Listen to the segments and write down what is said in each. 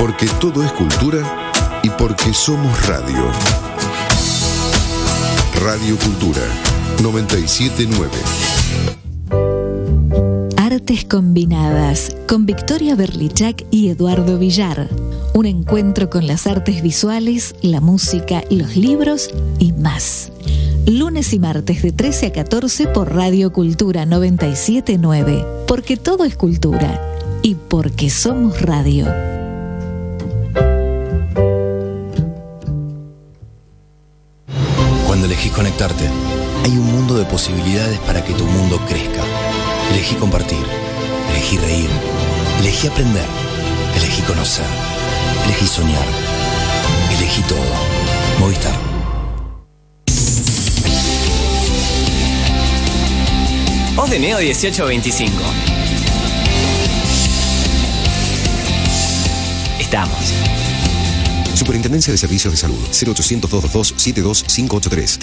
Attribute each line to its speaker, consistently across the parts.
Speaker 1: Porque todo es cultura y porque somos radio. Radio Cultura 979.
Speaker 2: Artes Combinadas con Victoria Berlichak y Eduardo Villar. Un encuentro con las artes visuales, la música, los libros y más. Lunes y martes de 13 a 14 por Radio Cultura 979. Porque todo es cultura y porque somos radio.
Speaker 3: Para que tu mundo crezca. Elegí compartir, elegí reír, elegí aprender, elegí conocer, elegí soñar, elegí todo. Movistar.
Speaker 4: Voz de Neo 1825. Estamos.
Speaker 5: Superintendencia de Servicios de Salud. 0800 222 72583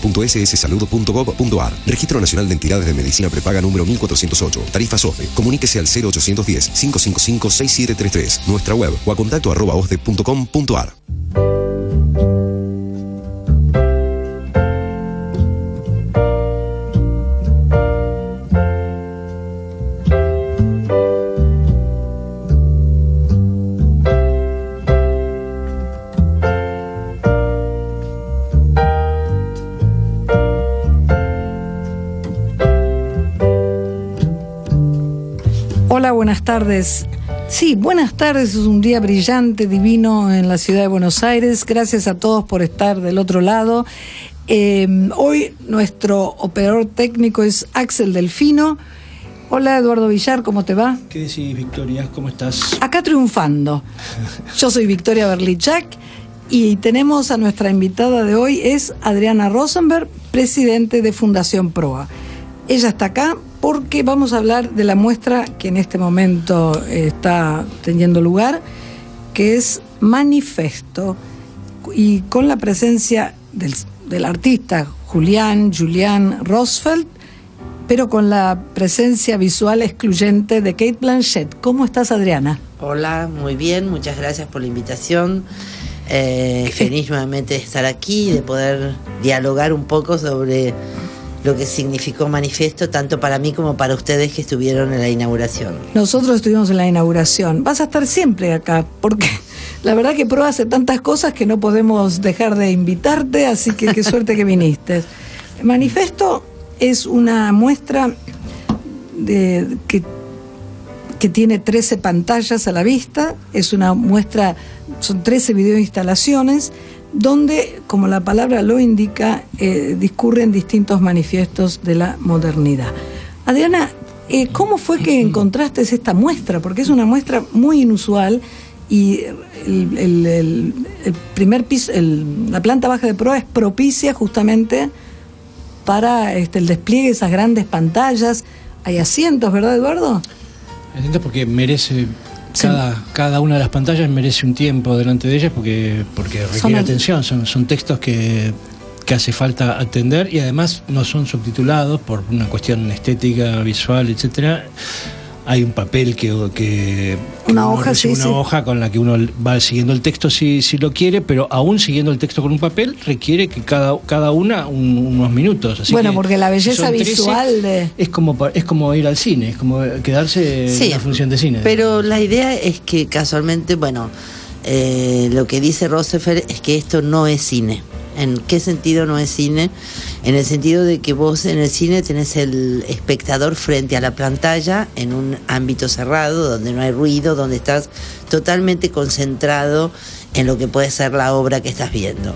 Speaker 5: www.sssalud.gov.ar Registro Nacional de Entidades de Medicina Prepaga número 1408 Tarifa SOFE Comuníquese al 0810 555 6733 Nuestra web o a contacto arroba osde.com.ar
Speaker 6: Hola, buenas tardes. Sí, buenas tardes, es un día brillante, divino en la ciudad de Buenos Aires. Gracias a todos por estar del otro lado. Eh, hoy nuestro operador técnico es Axel Delfino. Hola Eduardo Villar, ¿cómo te va?
Speaker 7: ¿Qué decís, Victoria? ¿Cómo estás?
Speaker 6: Acá triunfando. Yo soy Victoria Berlichak y tenemos a nuestra invitada de hoy, es Adriana Rosenberg, presidente de Fundación Proa. Ella está acá porque vamos a hablar de la muestra que en este momento eh, está teniendo lugar, que es Manifesto, y con la presencia del, del artista Julián, Julián Rosfeld, pero con la presencia visual excluyente de Kate Blanchett. ¿Cómo estás, Adriana?
Speaker 8: Hola, muy bien, muchas gracias por la invitación. Eh, feliz nuevamente de estar aquí y de poder dialogar un poco sobre lo que significó manifiesto tanto para mí como para ustedes que estuvieron en la inauguración.
Speaker 6: Nosotros estuvimos en la inauguración. Vas a estar siempre acá, porque la verdad que Pro hace tantas cosas que no podemos dejar de invitarte, así que qué suerte que viniste. Manifesto es una muestra de, que, que tiene 13 pantallas a la vista, es una muestra, son 13 videoinstalaciones donde, como la palabra lo indica, eh, discurren distintos manifiestos de la modernidad. Adriana, eh, ¿cómo fue que encontraste esta muestra? Porque es una muestra muy inusual y el, el- el- el primer piso, la planta baja de prueba es propicia justamente para este, el despliegue de esas grandes pantallas. Hay asientos, ¿verdad, Eduardo?
Speaker 7: Atento porque merece. Cada, cada una de las pantallas merece un tiempo delante de ellas porque, porque requiere
Speaker 6: Son-
Speaker 7: atención. Son, son textos que, que hace falta atender y además no son subtitulados por una cuestión estética, visual, etcétera. Hay un papel que, que
Speaker 6: Una
Speaker 7: uno
Speaker 6: hoja,
Speaker 7: recibe
Speaker 6: sí,
Speaker 7: una
Speaker 6: sí.
Speaker 7: hoja con la que uno va siguiendo el texto si, si lo quiere, pero aún siguiendo el texto con un papel requiere que cada, cada una un- unos minutos. Así
Speaker 6: Bueno,
Speaker 7: que
Speaker 6: porque la belleza
Speaker 7: son 13,
Speaker 6: visual de-
Speaker 7: es como pa- es como ir al cine, es como quedarse en
Speaker 8: Sí,
Speaker 7: una función de cine.
Speaker 8: Pero la idea es que casualmente, bueno, eh, lo que dice Rosefer es que esto no es cine. ¿En qué sentido no es cine? En el sentido de que vos en el cine tenés el espectador frente a la pantalla en un ámbito cerrado, donde no hay ruido, donde estás totalmente concentrado en lo que puede ser la obra que estás viendo.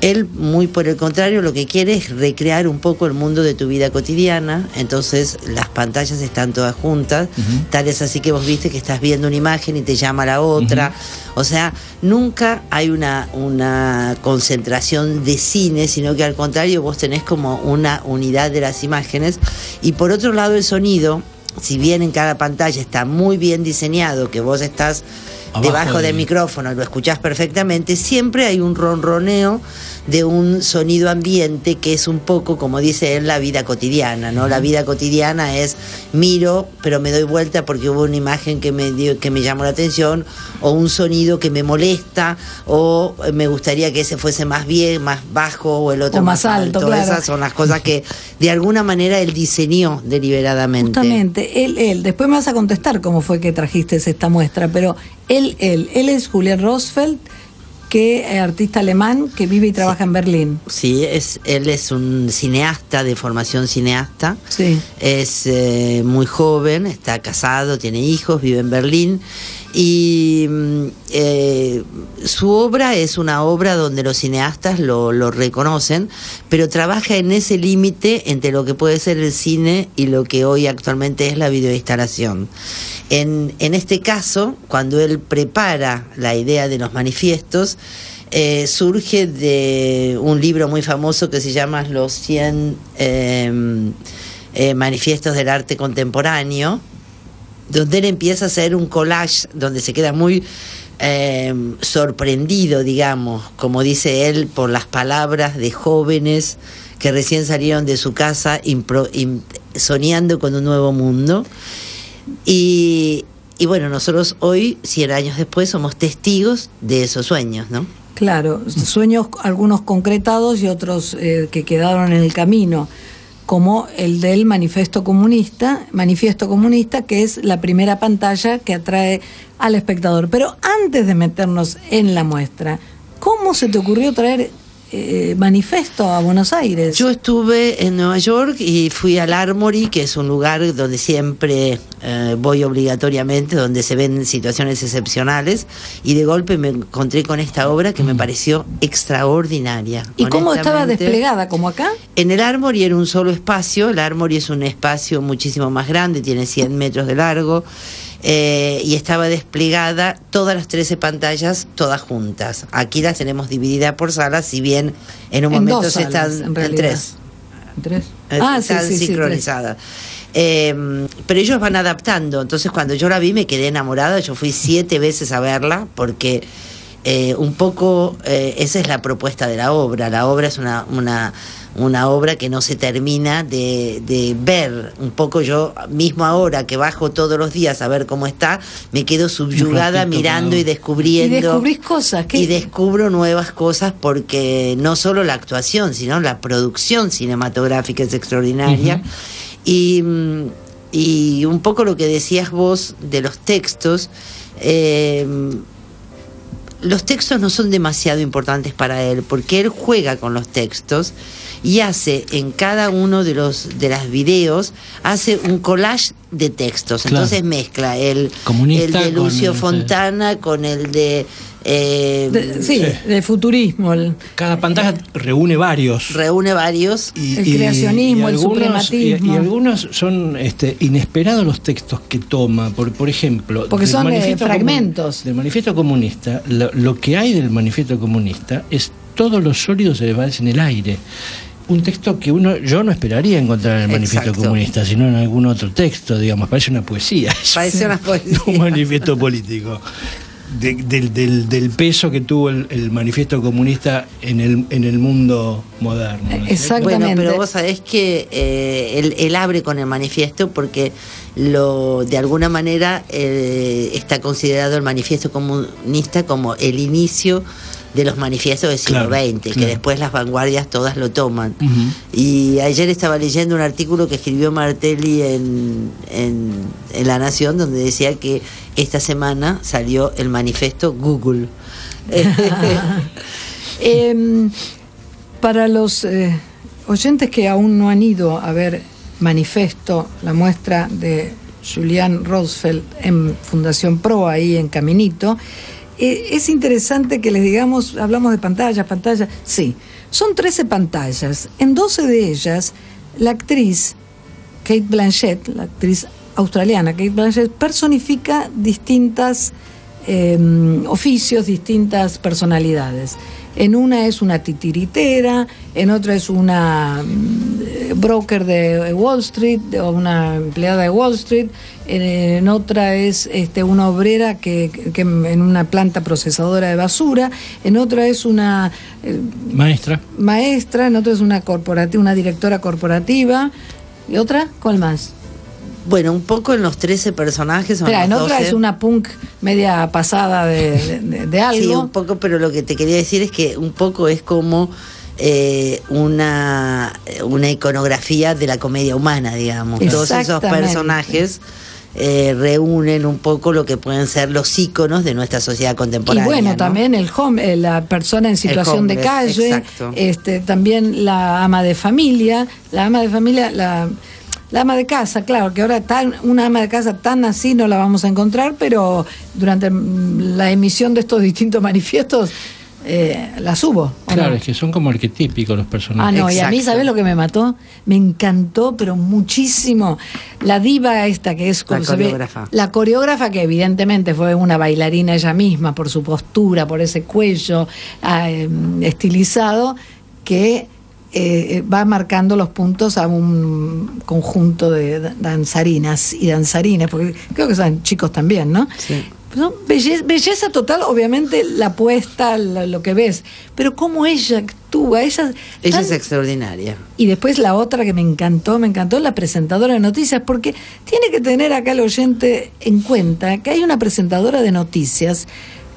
Speaker 8: Él, muy por el contrario, lo que quiere es recrear un poco el mundo de tu vida cotidiana, entonces las pantallas están todas juntas, tal es así que vos viste que estás viendo una imagen y te llama la otra, o sea, nunca hay una, una concentración de cine, sino que al contrario vos tenés como una unidad de las imágenes, y por otro lado el sonido, si bien en cada pantalla está muy bien diseñado, que vos estás debajo
Speaker 7: de-
Speaker 8: del micrófono, lo escuchás perfectamente, siempre hay un ronroneo de un sonido ambiente que es un poco, como dice él, la vida cotidiana, ¿no? La vida cotidiana es miro, pero me doy vuelta porque hubo una imagen que me dio, que me llamó la atención, o un sonido que me molesta, o me gustaría que ese fuese más bien, más bajo, o el otro
Speaker 6: O más alto, claro.
Speaker 8: Esas son las cosas que de alguna manera él diseñó deliberadamente.
Speaker 6: Justamente, él, él, después me vas a contestar cómo fue que trajiste esta muestra, pero él, él, él es Julián Rosfeld, que es artista alemán que vive y trabaja en Berlín.
Speaker 8: Sí, es, él es un cineasta de formación cineasta.
Speaker 6: Sí.
Speaker 8: Es eh, muy joven, está casado, tiene hijos, vive en Berlín. Y mm, eh, su obra es una obra donde los cineastas lo, reconocen, pero trabaja en ese límite entre lo que puede ser el cine y lo que hoy actualmente es la videoinstalación. En, en este caso, cuando él prepara la idea de los manifiestos, eh, surge de un libro muy famoso que se llama Los 100 eh, eh, Manifiestos del Arte Contemporáneo, donde él empieza a hacer un collage donde se queda muy eh, sorprendido, digamos, como dice él, por las palabras de jóvenes que recién salieron de su casa impro- im- soñando con un nuevo mundo. Y, y bueno, nosotros hoy, 100 años después, somos testigos de esos sueños, ¿no?
Speaker 6: Claro, sueños algunos concretados y otros eh, que quedaron en el camino, como el del manifiesto comunista, manifiesto comunista, que es la primera pantalla que atrae al espectador. Pero antes de meternos en la muestra, ¿cómo se te ocurrió traer eh, manifiesto a Buenos Aires?
Speaker 8: Yo estuve en Nueva York y fui al Armory, que es un lugar donde siempre eh, voy obligatoriamente, donde se ven situaciones excepcionales, y de golpe me encontré con esta obra que me pareció extraordinaria.
Speaker 6: ¿Y cómo estaba desplegada? ¿Como acá?
Speaker 8: En el Armory era un solo espacio, el Armory es un espacio muchísimo más grande, tiene 100 metros de largo, eh, y estaba desplegada todas las 13 pantallas, todas juntas. Aquí las tenemos divididas por salas, si bien en un
Speaker 6: En
Speaker 8: momento se
Speaker 6: salas,
Speaker 8: están
Speaker 6: en
Speaker 8: en tres.
Speaker 6: ¿En tres?
Speaker 8: Eh,
Speaker 6: Ah,
Speaker 8: están
Speaker 6: sí, sí,
Speaker 8: sincronizadas. Eh, pero ellos van adaptando. Entonces, cuando yo la vi, me quedé enamorada. Yo fui siete veces a verla porque eh, un poco eh, esa es la propuesta de la obra. La obra es una, una, una obra que no se termina de, de ver. Un poco yo mismo ahora que bajo todos los días a ver cómo está, me quedo subyugada mirando y descubriendo.
Speaker 6: Y descubrís cosas. ¿qué?
Speaker 8: Y descubro nuevas cosas porque no solo la actuación, sino la producción cinematográfica es extraordinaria. y, mm, y un poco lo que decías vos de los textos, eh, los textos no son demasiado importantes para él, porque él juega con los textos y hace en cada uno de los de las videos hace un collage de textos.
Speaker 7: Claro.
Speaker 8: Entonces mezcla el,
Speaker 7: Comunista
Speaker 8: el de
Speaker 7: con
Speaker 8: Lucio
Speaker 7: el-
Speaker 8: Fontana con el de eh,
Speaker 6: De- sí,
Speaker 7: Sí.
Speaker 6: del futurismo. el-
Speaker 7: Cada pantalla reúne varios.
Speaker 8: reúne varios.
Speaker 7: Y-
Speaker 6: El
Speaker 7: y-
Speaker 6: creacionismo, el
Speaker 7: algunos-
Speaker 6: suprematismo.
Speaker 7: Y, y algunos son este, inesperados los textos que toma. Por, por ejemplo,
Speaker 6: Porque
Speaker 7: del
Speaker 6: son, eh,
Speaker 7: manifiesto
Speaker 6: fragmentos.
Speaker 7: comun- del manifiesto comunista, lo, lo que hay del manifiesto comunista es todos los sólidos se desvanecen en el aire. Un texto que uno yo no esperaría encontrar en el manifiesto
Speaker 8: Exacto.
Speaker 7: comunista, sino en algún otro texto, digamos, parece una poesía.
Speaker 8: Parece una poesía.
Speaker 7: Un manifiesto político. De- del, del- del peso que tuvo el, el manifiesto comunista en el, en el mundo moderno.
Speaker 6: Exactamente.
Speaker 8: Bueno, pero vos sabés que eh, él, él abre con el manifiesto porque lo de alguna manera eh, está considerado el manifiesto comunista como el inicio de los manifiestos del siglo
Speaker 7: Claro,
Speaker 8: XX, que después las vanguardias todas lo toman. Y ayer estaba leyendo un artículo que escribió Martelli en, en, en La Nación, donde decía que esta semana salió el manifiesto Google.
Speaker 6: Em, para los eh, oyentes que aún no han ido a ver Manifesto, la muestra de Julián Rosfeld en Fundación Pro, ahí en Caminito, es interesante que les digamos, hablamos de pantallas, pantallas, sí, son 13 pantallas, en 12 de ellas la actriz Kate Blanchett, la actriz australiana Kate Blanchett, personifica distintas eh, oficios, distintas personalidades. En una es una titiritera, en otra es una eh, broker de Wall Street o una empleada de Wall Street, eh, en otra es este, una obrera que, que en una planta procesadora de basura, en otra es una eh,
Speaker 7: Maestra.
Speaker 6: maestra, en otra es una corporativa, una directora corporativa, y otra, ¿cuál más?
Speaker 8: Bueno, un poco en los 13 personajes.
Speaker 6: Espera, en otra
Speaker 8: 12.
Speaker 6: es una punk media pasada de, de- de algo.
Speaker 8: Sí, un poco, pero lo que te quería decir es que un poco es como eh, una, una iconografía de la comedia humana, digamos. Todos esos personajes eh, reúnen un poco lo que pueden ser los íconos de nuestra sociedad
Speaker 6: Y
Speaker 8: contemporánea.
Speaker 6: bueno,
Speaker 8: ¿no?
Speaker 6: también el home, eh, la persona en situación de calle,
Speaker 8: exacto.
Speaker 6: este, también la ama de familia, la ama de familia, la, la ama de casa, claro, que ahora tan, una ama de casa tan así no la vamos a encontrar, pero durante mm, la emisión de estos distintos manifiestos eh, las hubo. ¿o
Speaker 7: Claro,
Speaker 6: no?
Speaker 7: es que son como arquetípicos los
Speaker 6: Ah,
Speaker 7: personajes.
Speaker 6: no, y a mí. ¿sabes lo que me mató? Me encantó, pero muchísimo. La diva esta que es como
Speaker 8: La
Speaker 6: ve-
Speaker 8: coreógrafa.
Speaker 6: la coreógrafa que evidentemente fue una bailarina ella misma por su postura, por ese cuello ah, eh, estilizado, que eh, va marcando los puntos a un conjunto de da- danzarinas y danzarines, porque creo que son chicos también, ¿no?
Speaker 8: Sí.
Speaker 6: ¿No? Belleza, belleza total, obviamente la puesta, la- lo que ves, pero cómo ella actúa, ella,
Speaker 8: Ella
Speaker 6: tan-
Speaker 8: es extraordinaria.
Speaker 6: y después la otra que me encantó, me encantó la presentadora de noticias, porque tiene que tener acá el oyente en cuenta que hay una presentadora de noticias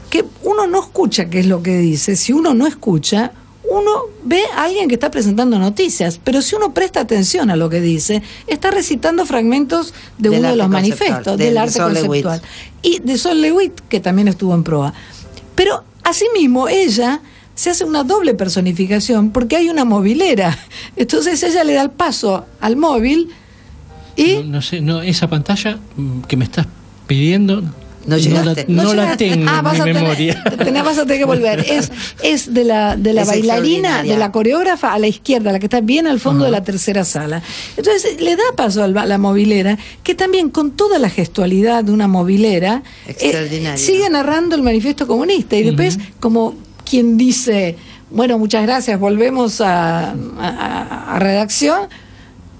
Speaker 6: que uno no escucha qué es lo que dice, si uno no escucha, uno ve a alguien que está presentando noticias, pero si uno presta atención a lo que dice, está recitando fragmentos de
Speaker 8: Del
Speaker 6: uno de los manifestos,
Speaker 8: del
Speaker 6: del arte
Speaker 8: Sol Lewitt.
Speaker 6: conceptual. Y de Sol Lewitt, que también estuvo en proa. Pero asimismo, ella se hace una doble personificación porque hay una movilera. Entonces ella le da el paso al móvil y
Speaker 7: No, no sé, no, esa pantalla mm, que me estás pidiendo
Speaker 8: No
Speaker 7: la,
Speaker 8: llegaste.
Speaker 7: no
Speaker 6: No
Speaker 7: la
Speaker 6: llegaste.
Speaker 7: tengo
Speaker 6: Ah, vas
Speaker 7: en
Speaker 6: a
Speaker 7: mi
Speaker 6: tener-
Speaker 7: memoria.
Speaker 6: tenés- vas a tener que volver. Es, es de la, de la
Speaker 8: Es
Speaker 6: bailarina, de la coreógrafa a la izquierda, la que está bien al fondo de la tercera sala. Entonces le da paso a la movilera, que también con toda la gestualidad de una movilera, eh, sigue narrando el manifiesto comunista. Y después, como quien dice, bueno, muchas gracias, volvemos a- a redacción.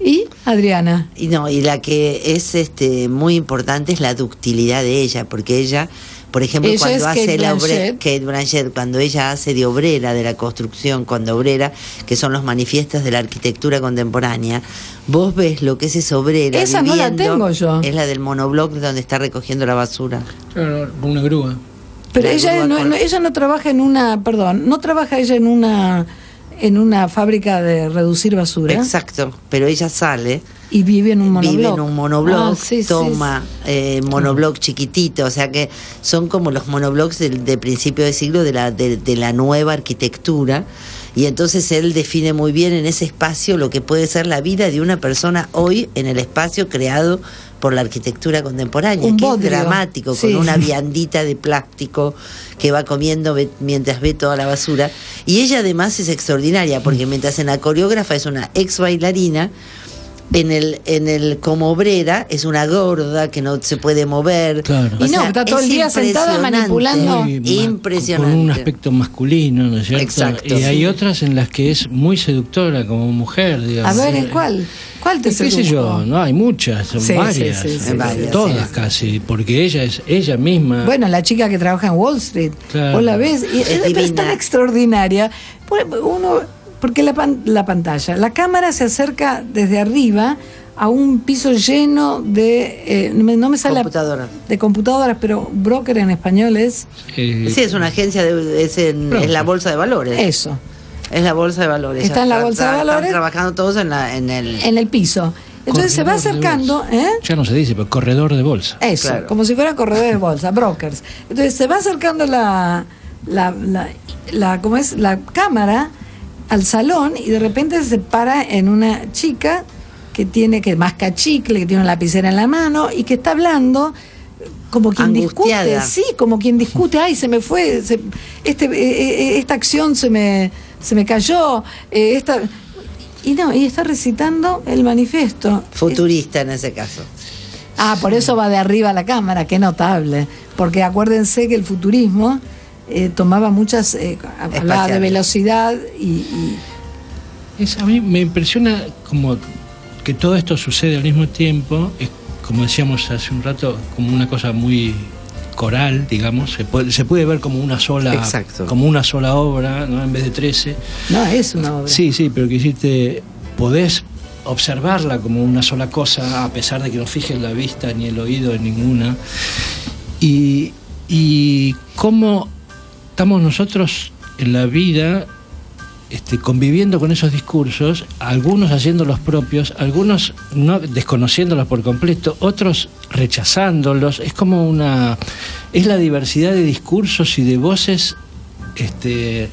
Speaker 6: Y Adriana.
Speaker 8: Y no, y la que es este muy importante es la ductilidad de ella, porque ella, por ejemplo,
Speaker 6: Ella
Speaker 8: cuando hace
Speaker 6: Kate
Speaker 8: la obrera. Kate Blanchett, cuando ella hace de obrera de la construcción, cuando obrera, que son los manifiestos de la arquitectura contemporánea, vos ves lo que es esa obrera.
Speaker 6: Esa no la
Speaker 8: viviendo,
Speaker 6: tengo yo.
Speaker 8: Es la del monobloc donde está recogiendo la basura.
Speaker 7: Claro, con una grúa.
Speaker 6: Pero
Speaker 8: La
Speaker 6: ella
Speaker 8: grúa
Speaker 6: no,
Speaker 8: con-
Speaker 6: no- ella no trabaja en una, perdón, no trabaja ella en una en una fábrica de reducir basura
Speaker 8: Exacto, pero ella sale
Speaker 6: y vive en un monobloc.
Speaker 8: vive en un monobloc,
Speaker 6: Ah, sí, sí,
Speaker 8: toma eh, monobloc chiquitito, o sea que son como los monoblocks del, de principio de siglo de la, de, de la nueva arquitectura. Y entonces él define muy bien en ese espacio lo que puede ser la vida de una persona hoy en el espacio creado por la arquitectura contemporánea,
Speaker 6: Un
Speaker 8: que
Speaker 6: bodrio,
Speaker 8: es dramático,
Speaker 6: sí.
Speaker 8: con una viandita de plástico que va comiendo ve- mientras ve toda la basura. Y ella además es extraordinaria, porque mientras en la coreógrafa es una ex bailarina, en el, en el como obrera es una gorda que no se puede mover.
Speaker 7: Claro.
Speaker 6: Y no, está todo el día sentada manipulando.
Speaker 7: Muy
Speaker 8: Impresionante.
Speaker 7: Con un aspecto masculino, ¿no es cierto?
Speaker 8: Exacto,
Speaker 7: y hay
Speaker 8: sí.
Speaker 7: otras en las que es muy seductora como mujer,
Speaker 6: A
Speaker 7: digamos.
Speaker 6: ver, ¿en cuál? ¿Cuál te
Speaker 7: Y ¿Qué sé
Speaker 6: sedujo?
Speaker 7: yo? No, hay muchas, son
Speaker 6: Sí, sí,
Speaker 7: varias,
Speaker 6: sí, sí,
Speaker 7: eh,
Speaker 8: varias,
Speaker 7: todas
Speaker 8: sí.
Speaker 7: casi, porque ella es ella misma.
Speaker 6: Bueno, la chica que trabaja en Wall Street.
Speaker 7: Claro.
Speaker 6: Vos la ves y
Speaker 8: Es
Speaker 6: es, tan extraordinaria. Uno, porque la, pan- la pantalla, la cámara se acerca desde arriba a un piso lleno de, eh, no me- sale
Speaker 8: Computadoras.
Speaker 6: de computadoras, pero broker en español es
Speaker 7: eh,
Speaker 8: Sí, es una agencia, de, es, en- es la bolsa de valores.
Speaker 6: eso,
Speaker 8: Es la bolsa de valores.
Speaker 6: Está en la bolsa de valores.
Speaker 8: Están trabajando todos en, la, en el...
Speaker 6: en el piso. Entonces se va
Speaker 7: corredor
Speaker 6: acercando. ¿eh?
Speaker 7: Ya no se dice, pero corredor de bolsa.
Speaker 6: Eso,
Speaker 8: Claro.
Speaker 6: como si fueran corredores de bolsa, brokers. Entonces se va acercando la, la, la, la- ¿cómo es? la cámara al salón y de repente se para en una chica que tiene que masca chicle, que tiene una lapicera en la mano y que está hablando como quien discute, sí, como quien discute, ay, se me fue, se- este, eh, eh, esta acción se me, se me cayó, eh, esta... Y no, y está recitando el manifiesto.
Speaker 8: Futurista en ese caso.
Speaker 6: Ah, por eso va de arriba la cámara, qué notable. Porque acuérdense que el futurismo eh, tomaba muchas, eh, hablaba de velocidad y, y-
Speaker 7: Es, a mí me impresiona como que todo esto sucede al mismo tiempo, es, como decíamos hace un rato, como una cosa muy coral, digamos, se puede, se puede ver como una sola
Speaker 8: Exacto.
Speaker 7: como una sola obra, ¿no? en vez de 13.
Speaker 6: No, es una obra.
Speaker 7: Sí, sí, pero que hiciste, podés observarla como una sola cosa, a pesar de que no fijes la vista ni el oído en ninguna. Y, y cómo estamos nosotros en la vida este, conviviendo con esos discursos, algunos haciendo los propios, algunos no desconociéndolos por completo, otros rechazándolos. Es como una. es la diversidad de discursos y de voces este,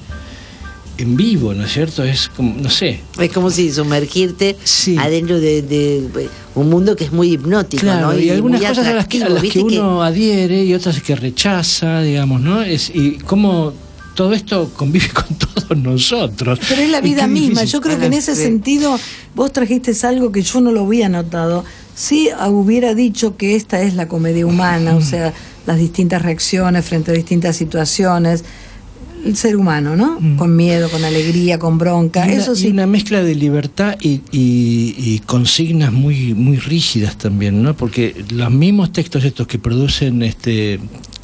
Speaker 7: en vivo, ¿no es cierto? Es como, no sé.
Speaker 8: Es como si sumergirte
Speaker 7: Sí.
Speaker 8: adentro de, de un mundo que es muy hipnótico,
Speaker 7: Claro,
Speaker 8: ¿no?
Speaker 7: y, algunas cosas a las que, a las que uno adhiere y otras que rechaza, digamos, ¿no? Es, y cómo todo esto convive con todos nosotros.
Speaker 6: Pero es la vida misma.
Speaker 7: difícil.
Speaker 6: Yo creo que en ese sentido vos trajiste algo que yo no lo había notado. Sí hubiera dicho que esta es la comedia humana, o sea, las distintas reacciones frente a distintas situaciones. El ser humano, ¿no? Con miedo, con alegría, con bronca.
Speaker 7: Y una,
Speaker 6: Eso
Speaker 7: y
Speaker 6: sí.
Speaker 7: una mezcla de libertad y, y- y consignas muy, muy rígidas también, ¿no? Porque los mismos textos estos que producen este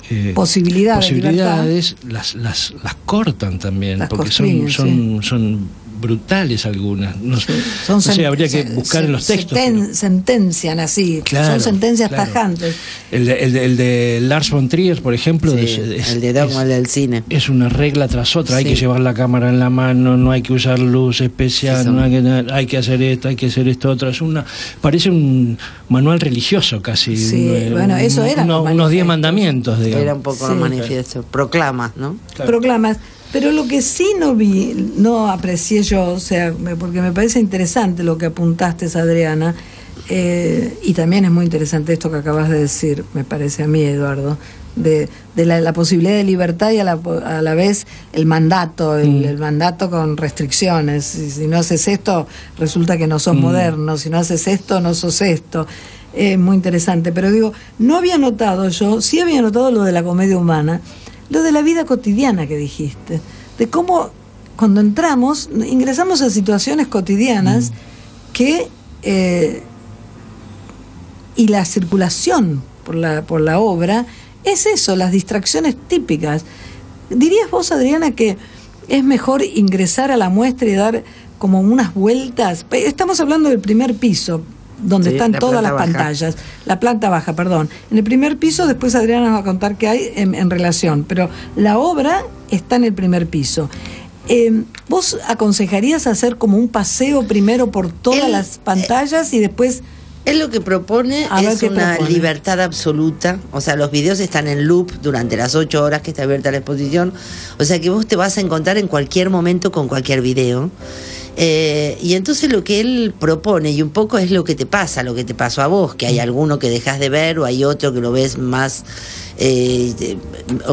Speaker 7: eh,
Speaker 6: Posibilidades,
Speaker 7: posibilidades las, las, las cortan también,
Speaker 6: Las
Speaker 7: porque son, son brutales algunas. No,
Speaker 6: Son
Speaker 7: no sé,
Speaker 6: sen-
Speaker 7: habría que buscar en los textos.
Speaker 6: senten-
Speaker 7: pero-
Speaker 6: sentencian así.
Speaker 7: Claro,
Speaker 6: Son sentencias
Speaker 7: claro.
Speaker 6: tajantes.
Speaker 7: El de, el, de, el de Lars von Trier, por ejemplo,
Speaker 8: Sí,
Speaker 7: es, es-
Speaker 8: el de Dogma
Speaker 7: es-
Speaker 8: del cine.
Speaker 7: es una regla tras otra. Hay que llevar la cámara en la mano, no hay que usar luz especial,
Speaker 8: Sí, son-
Speaker 7: no hay, que, hay que hacer esto, hay que hacer esto otro. Es una, parece un manual religioso casi.
Speaker 6: Sí,
Speaker 7: un-
Speaker 6: bueno, eso
Speaker 7: un-
Speaker 6: eran
Speaker 7: uno-
Speaker 6: los
Speaker 7: unos diez mandamientos, digamos.
Speaker 8: Era un poco manifiesto. Proclamas, ¿no?
Speaker 7: Claro.
Speaker 6: proclamas. Pero lo que sí no vi, no aprecié yo, o sea, porque me parece interesante lo que apuntaste, Adriana, eh, y también es muy interesante esto que acabas de decir, me parece a mí, Eduardo, de, de la, la posibilidad de libertad y a la, a la vez el mandato, el,
Speaker 7: Mm.
Speaker 6: el mandato con restricciones. Si, si no haces esto, resulta que no sos
Speaker 7: Mm.
Speaker 6: moderno, si no haces esto, no sos esto. Es muy interesante, pero digo, no había notado yo, sí había notado lo de la comedia humana, lo de la vida cotidiana que dijiste, de cómo cuando entramos, ingresamos a situaciones cotidianas que eh, y la circulación por la, por la obra es eso, las distracciones típicas. ¿Dirías vos, Adriana, que es mejor ingresar a la muestra y dar como unas vueltas? Estamos hablando del primer piso, donde
Speaker 8: Sí,
Speaker 6: están
Speaker 8: la
Speaker 6: todas las
Speaker 8: baja.
Speaker 6: pantallas. La planta baja, perdón. En el primer piso, después Adriana nos va a contar qué hay en, en relación, pero la obra está en el primer piso. Eh, ¿Vos aconsejarías hacer como un paseo primero por todas
Speaker 8: Él,
Speaker 6: las pantallas y después
Speaker 8: Él lo que propone
Speaker 6: A
Speaker 8: es una
Speaker 6: propone.
Speaker 8: libertad absoluta. O sea, los videos están en loop durante las ocho horas que está abierta la exposición. O sea que vos te vas a encontrar en cualquier momento con cualquier video. Eh, y entonces lo que él propone, y un poco es lo que te pasa, lo que te pasó a vos, que hay alguno que dejas de ver o hay otro que lo ves más eh,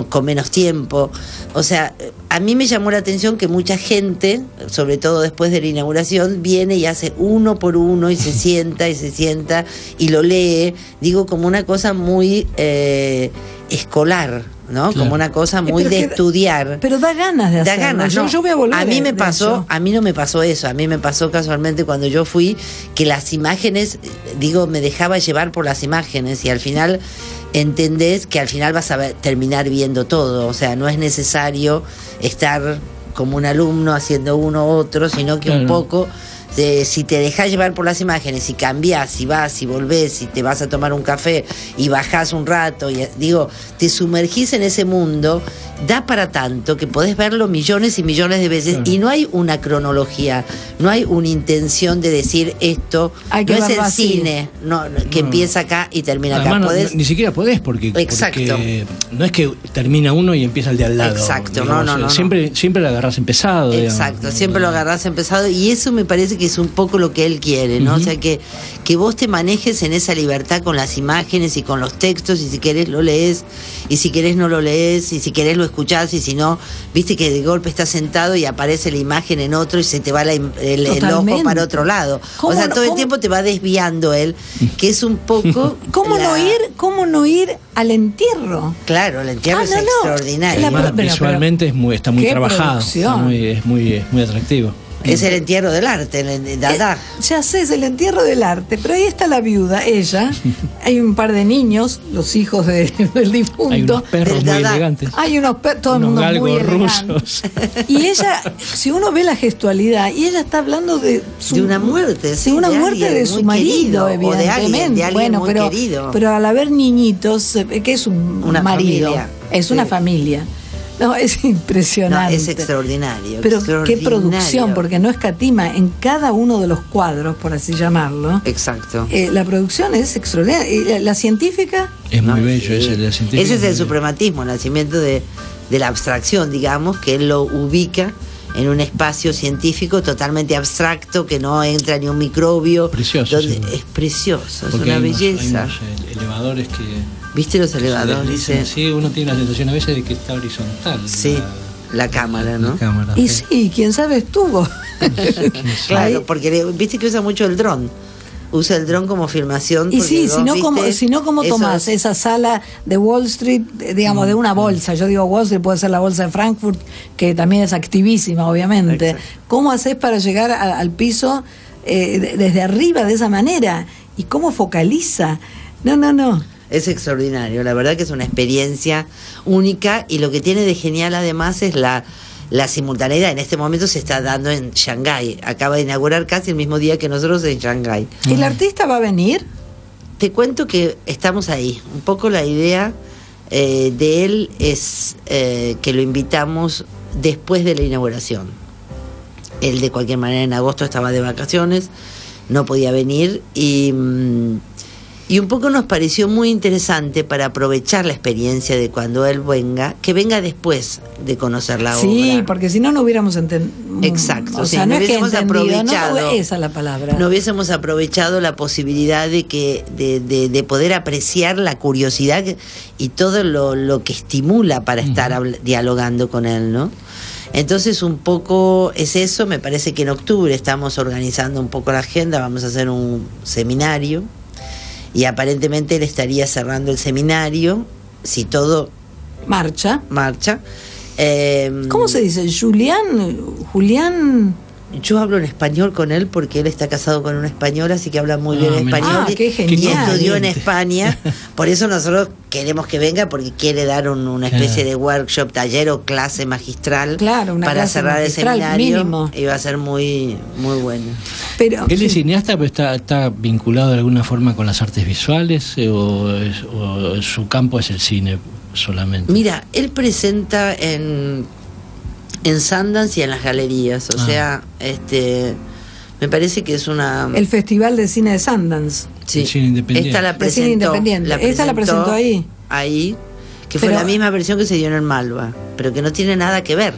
Speaker 8: con menos tiempo. O sea, a mí me llamó la atención que mucha gente, sobre todo después de la inauguración, viene y hace uno por uno y se sienta y se sienta y lo lee, digo, como una cosa muy eh, escolar, ¿no?
Speaker 7: Claro.
Speaker 8: Como una cosa muy
Speaker 6: pero
Speaker 8: de
Speaker 6: que-
Speaker 8: estudiar.
Speaker 6: Pero da ganas de
Speaker 8: Da
Speaker 6: hacerlo.
Speaker 8: ganas,
Speaker 6: yo,
Speaker 8: ¿no?
Speaker 6: yo voy a volver.
Speaker 8: A mí me pasó,
Speaker 6: eso.
Speaker 8: a mí no me pasó eso, a mí me pasó casualmente cuando yo fui que las imágenes, eh, digo, me dejaba llevar por las imágenes y al final entendés que al final vas a ver- terminar viendo todo, o sea, no es necesario estar como un alumno haciendo uno u otro, sino que un poco de- si te dejas llevar por las imágenes y cambias, y vas y volvés y te vas a tomar un café y bajás un rato y digo, te sumergís en ese mundo, da para tanto que podés verlo millones y millones de veces
Speaker 7: Claro.
Speaker 8: y no hay una cronología, no hay una intención de decir esto,
Speaker 6: Hay que
Speaker 8: no es el
Speaker 6: así.
Speaker 8: cine no, que
Speaker 7: No.
Speaker 8: empieza acá y termina acá.
Speaker 7: Además, no-
Speaker 8: Podés-
Speaker 7: no- ni siquiera podés porque,
Speaker 8: Exacto.
Speaker 7: porque no es que termina uno y empieza el de al lado.
Speaker 8: Exacto, no, no, no, no.
Speaker 7: Siempre, siempre lo agarras empezado. digamos.
Speaker 8: Exacto, siempre lo agarrás empezado y eso me parece que es un poco lo que él quiere, ¿no? O sea, que, que vos te manejes en esa libertad con las imágenes y con los textos y si querés lo lees y si querés no lo lees y si querés lo escuchás y si no, viste que de golpe estás sentado y aparece la imagen en otro y se te va la el, el ojo para otro lado. O
Speaker 6: ¿Cómo
Speaker 8: sea,
Speaker 6: no-
Speaker 8: todo el tiempo te va desviando él, que es un poco...
Speaker 6: ¿Cómo
Speaker 8: la-
Speaker 6: no ir? ¿Cómo no ir al entierro?
Speaker 8: Claro, el entierro
Speaker 6: Ah,
Speaker 8: es
Speaker 6: no, no.
Speaker 8: extraordinario.
Speaker 6: La pero-
Speaker 7: visualmente es muy, está muy trabajado. está muy, es muy, es muy atractivo.
Speaker 8: Es el entierro del arte, el, el Dada.
Speaker 6: Eh, ya sé, es el entierro del arte, pero ahí está la viuda, ella. Hay un par de niños, los hijos de- del difunto.
Speaker 7: Hay unos perros muy
Speaker 8: Dada.
Speaker 7: elegantes.
Speaker 6: Hay unos perros, todo el mundo muy elegante.
Speaker 7: rusos.
Speaker 6: Y ella, si uno ve la gestualidad, y ella está hablando de su-
Speaker 8: De una muerte, sí,
Speaker 6: de una
Speaker 8: de
Speaker 6: muerte
Speaker 8: alguien
Speaker 6: de su marido,
Speaker 8: querido, o de alguien-
Speaker 6: evidentemente.
Speaker 8: de alguien
Speaker 6: bueno,
Speaker 8: muy
Speaker 6: pero,
Speaker 8: querido.
Speaker 6: pero al haber niñitos, ve que es un
Speaker 8: Una
Speaker 6: marido,
Speaker 8: familia.
Speaker 6: es una
Speaker 8: Sí.
Speaker 6: familia. No, es
Speaker 8: No,
Speaker 6: impresionante.
Speaker 8: es extraordinario.
Speaker 6: Pero qué producción, porque no escatima en cada uno de los cuadros, por así llamarlo.
Speaker 8: Exacto.
Speaker 6: Eh, la producción es extraordinaria. Y la, la científica,
Speaker 7: Es muy
Speaker 8: No,
Speaker 7: bello la científica.
Speaker 8: Ese es el suprematismo, el nacimiento de, de la abstracción, digamos, que él lo ubica en un espacio científico totalmente abstracto, que no entra ni un microbio.
Speaker 7: Precioso,
Speaker 8: donde-
Speaker 7: sí.
Speaker 8: Es precioso, es una
Speaker 7: hay unos- hay
Speaker 8: belleza.
Speaker 7: unos, eh, elevadores que
Speaker 8: ¿Viste los elevadores?
Speaker 7: deslizan.
Speaker 8: Dice,
Speaker 7: Sí, uno tiene la sensación a veces de que está horizontal.
Speaker 8: Sí, la cámara,
Speaker 7: la
Speaker 8: ¿no?
Speaker 7: cámara,
Speaker 6: y
Speaker 7: sí.
Speaker 6: sí, quién sabe estuvo.
Speaker 8: Claro, porque le- viste que usa mucho el dron. Usa el dron como filmación.
Speaker 6: Y sí, si no, como, si no, ¿cómo
Speaker 8: esos-
Speaker 6: tomás esa sala de Wall Street, digamos, de una bolsa? Yo digo Wall Street, puede ser la bolsa de Frankfurt, que también es activísima, obviamente.
Speaker 8: Exacto.
Speaker 6: ¿Cómo haces para llegar a- al piso eh, de- desde arriba de esa manera? ¿Y cómo focaliza? No, no, no.
Speaker 8: Es extraordinario, la verdad que es una experiencia única y lo que tiene de genial además es la, la simultaneidad. En este momento se está dando en Shanghái, acaba de inaugurar casi el mismo día que nosotros en Shanghái.
Speaker 6: ¿El artista va a venir?
Speaker 8: Te cuento que estamos ahí, un poco la idea eh, de él es eh, que lo invitamos después de la inauguración. Él de cualquier manera en agosto estaba de vacaciones, no podía venir y, mm, y un poco nos pareció muy interesante para aprovechar la experiencia de cuando él venga, que venga después de conocer la
Speaker 6: sí,
Speaker 8: obra.
Speaker 6: porque si no, no hubiéramos entendido.
Speaker 8: Exacto,
Speaker 6: O
Speaker 8: sí,
Speaker 6: sea,
Speaker 8: no
Speaker 6: no es que
Speaker 8: hubiésemos
Speaker 6: entendido, no,
Speaker 8: aprovechado.
Speaker 6: esa es la palabra.
Speaker 8: no hubiésemos aprovechado la posibilidad de que de, de- de poder apreciar la curiosidad y todo lo, lo que estimula para estar dialogando con él, ¿no? Entonces un poco es eso, me parece que en octubre estamos organizando un poco la agenda, vamos a hacer un seminario y aparentemente él estaría cerrando el seminario, si todo
Speaker 6: Marcha.
Speaker 8: marcha. Eh,
Speaker 6: ¿Cómo se dice? Julián, Julián.
Speaker 8: Yo hablo en español con él porque él está casado con una española, así que habla muy
Speaker 7: Ah,
Speaker 8: bien español.
Speaker 6: Ah, qué
Speaker 8: y
Speaker 6: genial.
Speaker 8: estudió en España. Por eso nosotros queremos que venga porque quiere dar un- una especie
Speaker 7: Claro.
Speaker 8: de workshop, taller o clase magistral
Speaker 6: Claro, una
Speaker 8: para
Speaker 6: clase
Speaker 8: cerrar
Speaker 6: magistral,
Speaker 8: el seminario.
Speaker 6: mínimo.
Speaker 8: Y va a ser muy, muy bueno.
Speaker 6: Pero,
Speaker 7: Él es cineasta, pero está, está vinculado de alguna forma con las artes visuales eh, o, es- o su campo es el cine solamente.
Speaker 8: Mira, él presenta en, en Sundance y en las galerías. O
Speaker 7: Ah.
Speaker 8: sea, este me parece que es una.
Speaker 6: el Festival de Cine de Sundance.
Speaker 8: Sí.
Speaker 7: El cine independiente.
Speaker 8: Esta la
Speaker 6: De cine
Speaker 8: presentó.
Speaker 6: independiente. Esta la presentó ahí.
Speaker 8: Ahí, que fue la misma versión que se dio en el Malva, pero que no tiene nada que ver.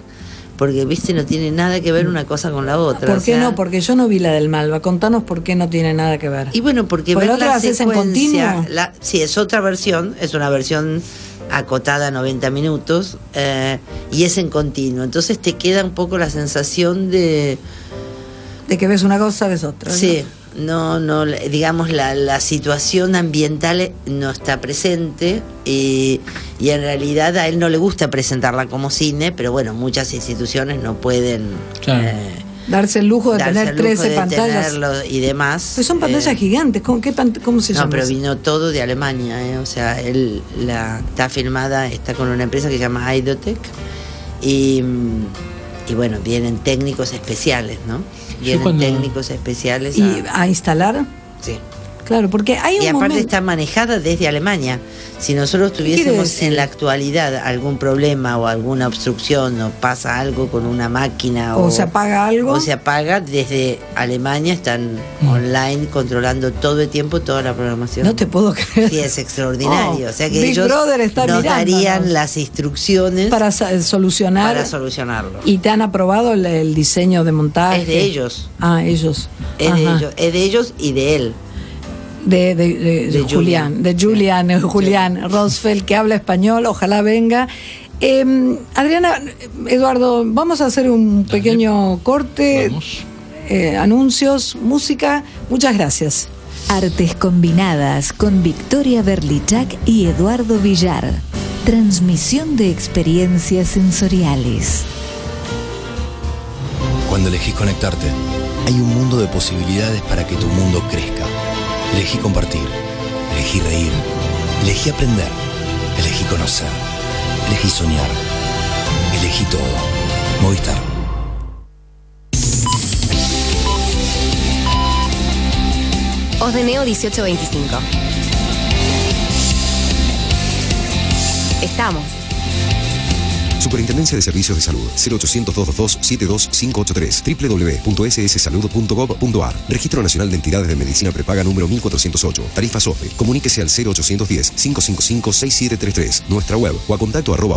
Speaker 8: Porque, viste, no tiene nada que ver una cosa con la otra.
Speaker 6: ¿Por
Speaker 8: o
Speaker 6: qué
Speaker 8: sea,
Speaker 6: no? Porque yo no vi la del Malva. Contanos por qué no tiene nada que ver.
Speaker 8: Y bueno, porque
Speaker 6: ¿Por
Speaker 8: ver
Speaker 6: la otra
Speaker 8: la
Speaker 6: la haces en
Speaker 8: secuencia,
Speaker 6: continuo?
Speaker 8: la- sí, es otra versión, es una versión acotada a 90 minutos eh, y es en continuo. Entonces te queda un poco la sensación de,
Speaker 6: De que ves una cosa, ves otra. ¿no?
Speaker 8: Sí, no, no, digamos, la, la situación ambiental no está presente y, y en realidad a él no le gusta presentarla como cine, pero bueno, muchas instituciones no pueden
Speaker 7: Claro.
Speaker 8: eh,
Speaker 6: Darse el lujo de
Speaker 8: darse
Speaker 6: tener
Speaker 8: el lujo
Speaker 6: 13
Speaker 8: de
Speaker 6: pantallas.
Speaker 8: y demás.
Speaker 6: Pero son pantallas
Speaker 8: Eh,
Speaker 6: gigantes. ¿Cómo, qué cómo se llama?
Speaker 8: no, pero
Speaker 6: eso?
Speaker 8: vino todo de Alemania, eh, o sea, él la, está filmada, está con una empresa que se llama Idotech y, y bueno, vienen técnicos especiales, ¿no? Vienen
Speaker 7: cuando-
Speaker 8: técnicos especiales
Speaker 6: ¿Y
Speaker 8: a-
Speaker 6: a instalar?
Speaker 8: sí.
Speaker 6: Claro, porque hay un
Speaker 8: Y aparte
Speaker 6: momento...
Speaker 8: está manejada desde Alemania. Si nosotros tuviésemos en la actualidad algún problema o alguna obstrucción o pasa algo con una máquina
Speaker 6: O
Speaker 8: o,
Speaker 6: se apaga algo.
Speaker 8: o se apaga, desde Alemania están
Speaker 7: Mm.
Speaker 8: online controlando todo el tiempo toda la programación.
Speaker 6: No te puedo creer.
Speaker 8: Sí, es extraordinario.
Speaker 6: Oh,
Speaker 8: o sea que
Speaker 6: Big
Speaker 8: ellos
Speaker 6: Brother está
Speaker 8: nos darían las instrucciones
Speaker 6: Para solucionar.
Speaker 8: para solucionarlo.
Speaker 6: ¿Y te han aprobado el, el diseño de montaje?
Speaker 8: Es de ellos.
Speaker 6: Ah, ellos.
Speaker 8: Es de ellos, es de ellos y de él.
Speaker 6: De, de- de- de
Speaker 8: De
Speaker 6: Julián,
Speaker 8: Julián.
Speaker 6: de Julián, eh, Julián Rosfeld, que habla español, ojalá venga. Eh, Adriana, Eduardo, vamos a hacer un
Speaker 7: Dale.
Speaker 6: pequeño corte,
Speaker 7: Vamos.
Speaker 6: eh, anuncios, música. Muchas gracias.
Speaker 2: Artes Combinadas con Victoria Berlichak y Eduardo Villar. Transmisión de experiencias sensoriales.
Speaker 3: Cuando elegís conectarte, hay un mundo de posibilidades para que tu mundo crezca. Elegí compartir, elegí reír, elegí aprender, elegí conocer, elegí soñar, elegí todo. Movistar.
Speaker 9: Osdeneo 1825. Estamos.
Speaker 5: Superintendencia de Servicios de Salud. 0800 222 72583 www.sssalud.gov.ar Registro Nacional de Entidades de Medicina Prepaga número 1408 Tarifa SOFE Comuníquese al 0810 555 6733 Nuestra web o a contacto arroba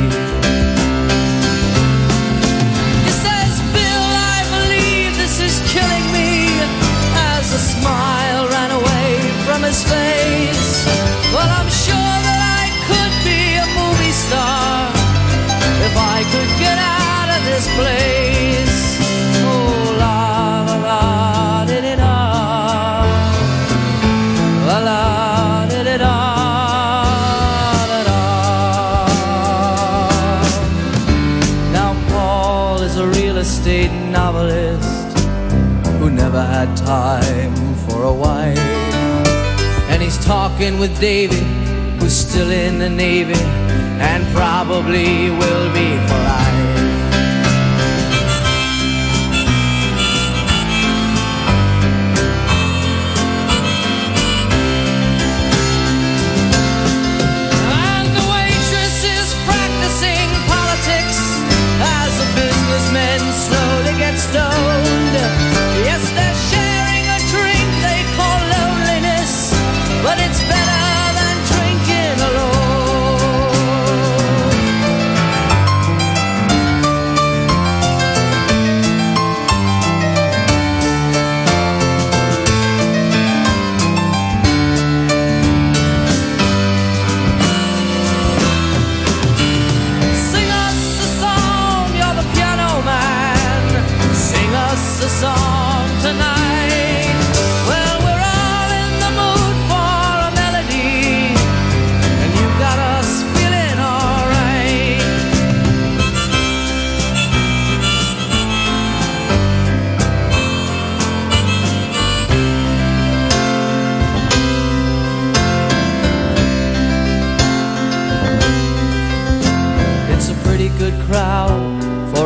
Speaker 10: Had time for a wife. And he's talking with David, who's still in the Navy and probably will be for life.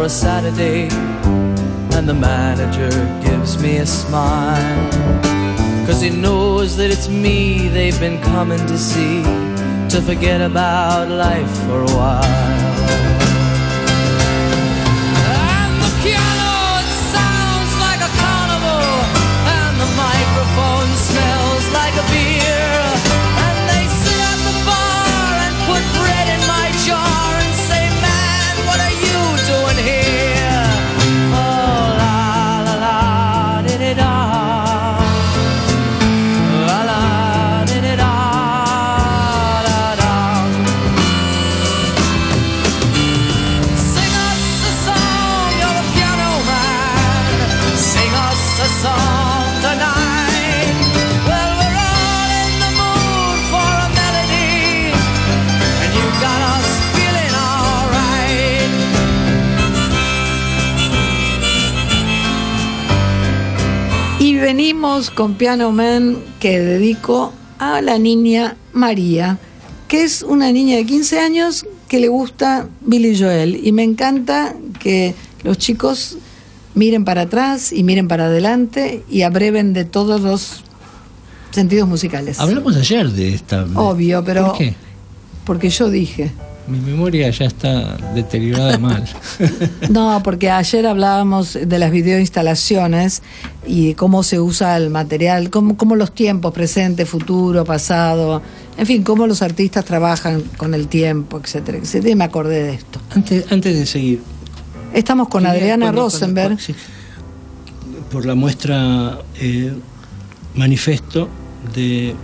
Speaker 10: A Saturday. And the manager gives me a smile. Cause he knows that it's me they've been coming to see to forget about life for a while. And the piano it sounds like a carnival, and the microphone smells like a beer. And they sit at the bar and put bread in my jar
Speaker 6: venimos con Piano Man que dedico a la niña María, que es una niña de 15 años que le gusta Billy Joel. Y me encanta que los chicos miren para atrás y miren para adelante y abreven de todos los sentidos musicales.
Speaker 7: Hablamos ayer de esta.
Speaker 6: Obvio, pero
Speaker 7: ¿Por qué?
Speaker 6: porque yo dije.
Speaker 7: Mi memoria ya está deteriorada mal.
Speaker 6: No, porque ayer hablábamos de las videoinstalaciones y cómo se usa el material, cómo, cómo los tiempos, presente, futuro, pasado, en fin, cómo los artistas trabajan con el tiempo, etcétera, etcétera. Y me acordé de esto.
Speaker 7: Antes, antes de seguir.
Speaker 6: Estamos con Adriana
Speaker 7: cuando-
Speaker 6: Rosenberg.
Speaker 7: cuando- sí, por la muestra eh, manifesto de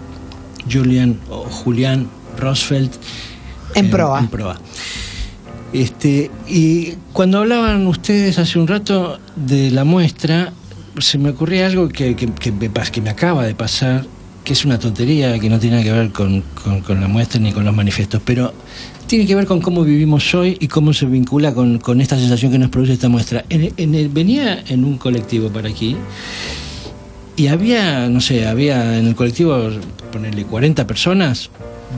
Speaker 7: Julian o Julián Rosfeld
Speaker 6: En proa.
Speaker 7: En proa. Este, y cuando hablaban ustedes hace un rato de la muestra, se me ocurría algo que, que- que me, que me acaba de pasar, que es una tontería, que no tiene nada que ver con, con- con la muestra ni con los manifiestos, pero tiene que ver con cómo vivimos hoy y cómo se vincula con, con esta sensación que nos produce esta muestra. En, en el- venía en un colectivo para aquí y había, no sé, había en el colectivo, ponerle 40 personas,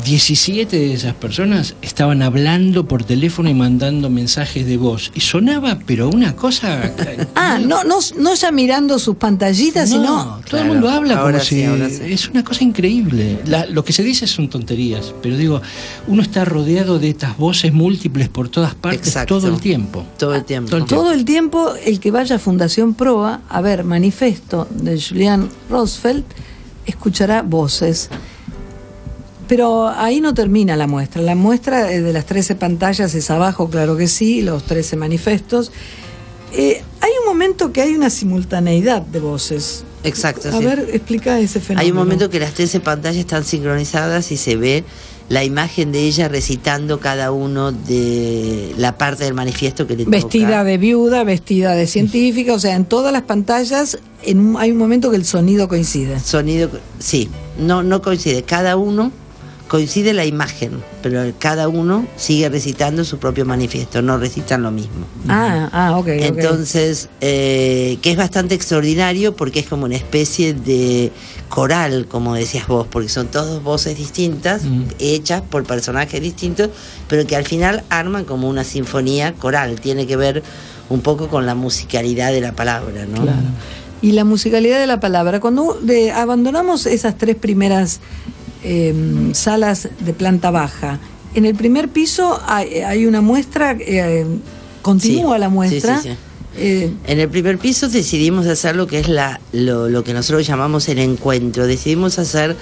Speaker 7: 17 de esas personas estaban hablando por teléfono y mandando mensajes de voz. Y sonaba, pero una cosa...
Speaker 6: Ah, no, no, no ya mirando sus pantallitas,
Speaker 7: No,
Speaker 6: sino.
Speaker 7: todo el mundo habla
Speaker 8: ahora
Speaker 7: como
Speaker 8: sí,
Speaker 7: si
Speaker 8: ahora sí.
Speaker 7: es una cosa increíble. La- lo que se dice son tonterías, pero digo, uno está rodeado de estas voces múltiples por todas partes
Speaker 8: Exacto.
Speaker 7: todo el tiempo.
Speaker 8: Todo el tiempo.
Speaker 7: Todo el tiempo.
Speaker 6: Todo el tiempo, el que vaya a Fundación Proa a ver manifiesto de Julian Rosfeld, escuchará voces. Pero ahí no termina la muestra. La muestra eh, de las 13 pantallas es abajo, claro que sí, los 13 manifestos. Eh, hay un momento que hay una simultaneidad de voces.
Speaker 8: Exacto.
Speaker 6: A
Speaker 8: sí.
Speaker 6: ver, explica ese fenómeno.
Speaker 8: Hay un momento que las 13 pantallas están sincronizadas y se ve la imagen de ella recitando cada uno de la parte del manifiesto que le
Speaker 6: Vestida
Speaker 8: toca.
Speaker 6: de viuda, vestida de científica, o sea, en todas las pantallas en hay un momento que el sonido coincide.
Speaker 8: Sonido, sí, no, no coincide. Cada uno coincide la imagen, pero cada uno sigue recitando su propio manifiesto, no recitan lo mismo.
Speaker 6: Ah, ah, ok.
Speaker 8: Entonces, eh, que es bastante extraordinario porque es como una especie de coral, como decías vos, porque son todas voces distintas,
Speaker 7: Mm.
Speaker 8: hechas por personajes distintos, pero que al final arman como una sinfonía coral. Tiene que ver un poco con la musicalidad de la palabra, ¿no?
Speaker 6: Claro. Y la musicalidad de la palabra. Cuando de- abandonamos esas tres primeras eh, salas de planta baja, en el primer piso hay, hay una muestra, eh, continúa
Speaker 8: Sí,
Speaker 6: la muestra.
Speaker 8: sí, sí, sí.
Speaker 6: eh,
Speaker 8: En el primer piso decidimos hacer lo que es la, lo, lo que nosotros llamamos el encuentro. Decidimos hacer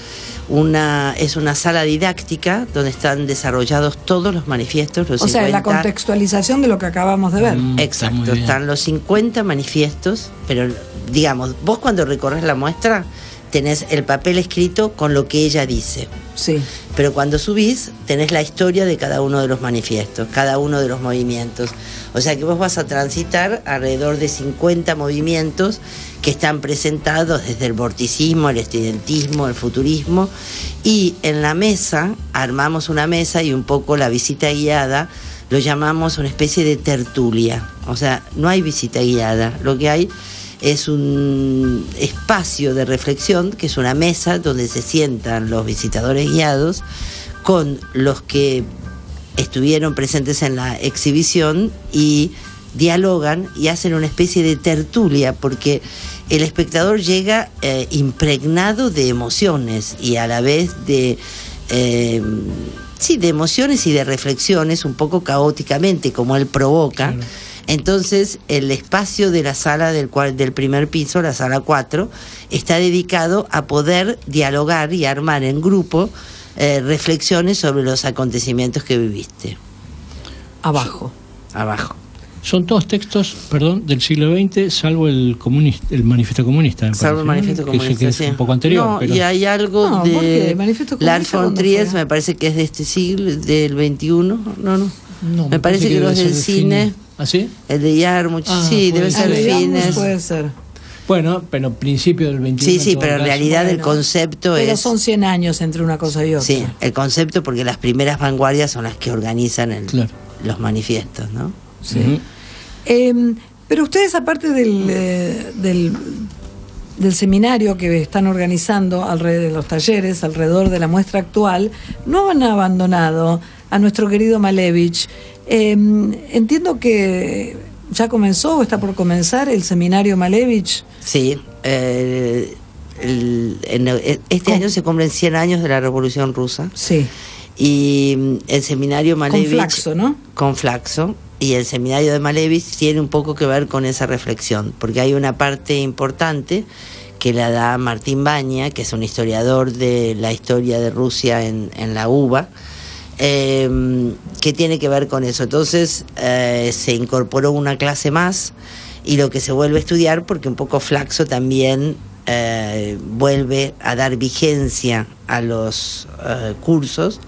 Speaker 8: una, es una sala didáctica donde están desarrollados todos los manifiestos, los
Speaker 6: o sea, la
Speaker 8: 50
Speaker 6: contextualización de lo que acabamos de ver.
Speaker 7: Mm,
Speaker 8: Exacto, están los 50 manifiestos, pero digamos, vos cuando recorres la muestra tenés el papel escrito con lo que ella dice.
Speaker 6: Sí.
Speaker 8: Pero cuando subís, tenés la historia de cada uno de los manifiestos, cada uno de los movimientos. O sea que vos vas a transitar alrededor de 50 movimientos que están presentados desde el vorticismo, el estudiantismo, el futurismo. Y en la mesa, armamos una mesa y un poco la visita guiada lo llamamos una especie de tertulia. O sea, no hay visita guiada, lo que hay es un espacio de reflexión, que es una mesa donde se sientan los visitadores guiados con los que estuvieron presentes en la exhibición y dialogan y hacen una especie de tertulia porque el espectador llega eh, impregnado de emociones y a la vez de eh, sí de emociones y de reflexiones un poco caóticamente como él provoca entonces el espacio de la sala del, cual, del primer piso la sala 4 está dedicado a poder dialogar y armar en grupo eh, reflexiones sobre los acontecimientos que viviste
Speaker 6: Abajo.
Speaker 8: abajo
Speaker 7: Son todos textos, perdón, del siglo XX, salvo el comunista, el manifiesto comunista. me
Speaker 8: Salvo el
Speaker 7: parece,
Speaker 8: manifiesto
Speaker 7: ¿no? Que-
Speaker 8: comunista.
Speaker 7: Que, es
Speaker 8: sí.
Speaker 7: un poco anterior.
Speaker 8: No,
Speaker 7: pero-
Speaker 8: y hay algo
Speaker 6: No,
Speaker 8: de
Speaker 6: ¿El
Speaker 8: Lars
Speaker 6: comunista
Speaker 8: von Trier, me parece que es de este siglo, del 21. No, no.
Speaker 7: No,
Speaker 8: me parece que,
Speaker 7: debe
Speaker 8: los del
Speaker 7: de
Speaker 8: cine.
Speaker 7: ¿Ah, sí?
Speaker 8: el de Yarmuch,
Speaker 7: Ah,
Speaker 8: sí, debe
Speaker 7: ser.
Speaker 8: ser
Speaker 6: digamos,
Speaker 8: fines.
Speaker 6: puede ser.
Speaker 7: Bueno, pero principio del 21.
Speaker 8: Sí, sí, pero en realidad el concepto
Speaker 6: Pero
Speaker 8: es...
Speaker 6: son 100 años entre una cosa y otra.
Speaker 8: Sí, el concepto porque las primeras vanguardias son las que organizan el-
Speaker 7: Claro.
Speaker 8: los manifiestos, ¿no?
Speaker 7: Ujú.
Speaker 6: Eh, pero ustedes, aparte del, eh, del, del seminario que están organizando alrededor de los talleres, alrededor de la muestra actual, no han abandonado a nuestro querido Malevich. Eh, entiendo que ya comenzó o está por comenzar el seminario Malevich.
Speaker 8: Sí, eh, el- en- este
Speaker 6: ¿Cómo?
Speaker 8: año se cumplen 100 años de la Revolución Rusa.
Speaker 6: Sí,
Speaker 8: Y mm, el seminario Malevich.
Speaker 6: con Flaxo, ¿no?
Speaker 8: Con Flaxo. Y el seminario de Malevich tiene un poco que ver con esa reflexión, porque hay una parte importante que la da Martín Baña, que es un historiador de la historia de Rusia en, en la UBA, eh, que tiene que ver con eso. Entonces eh, se incorporó una clase más y lo que se vuelve a estudiar, porque un poco Flaxo también eh, vuelve a dar vigencia a los eh, cursos.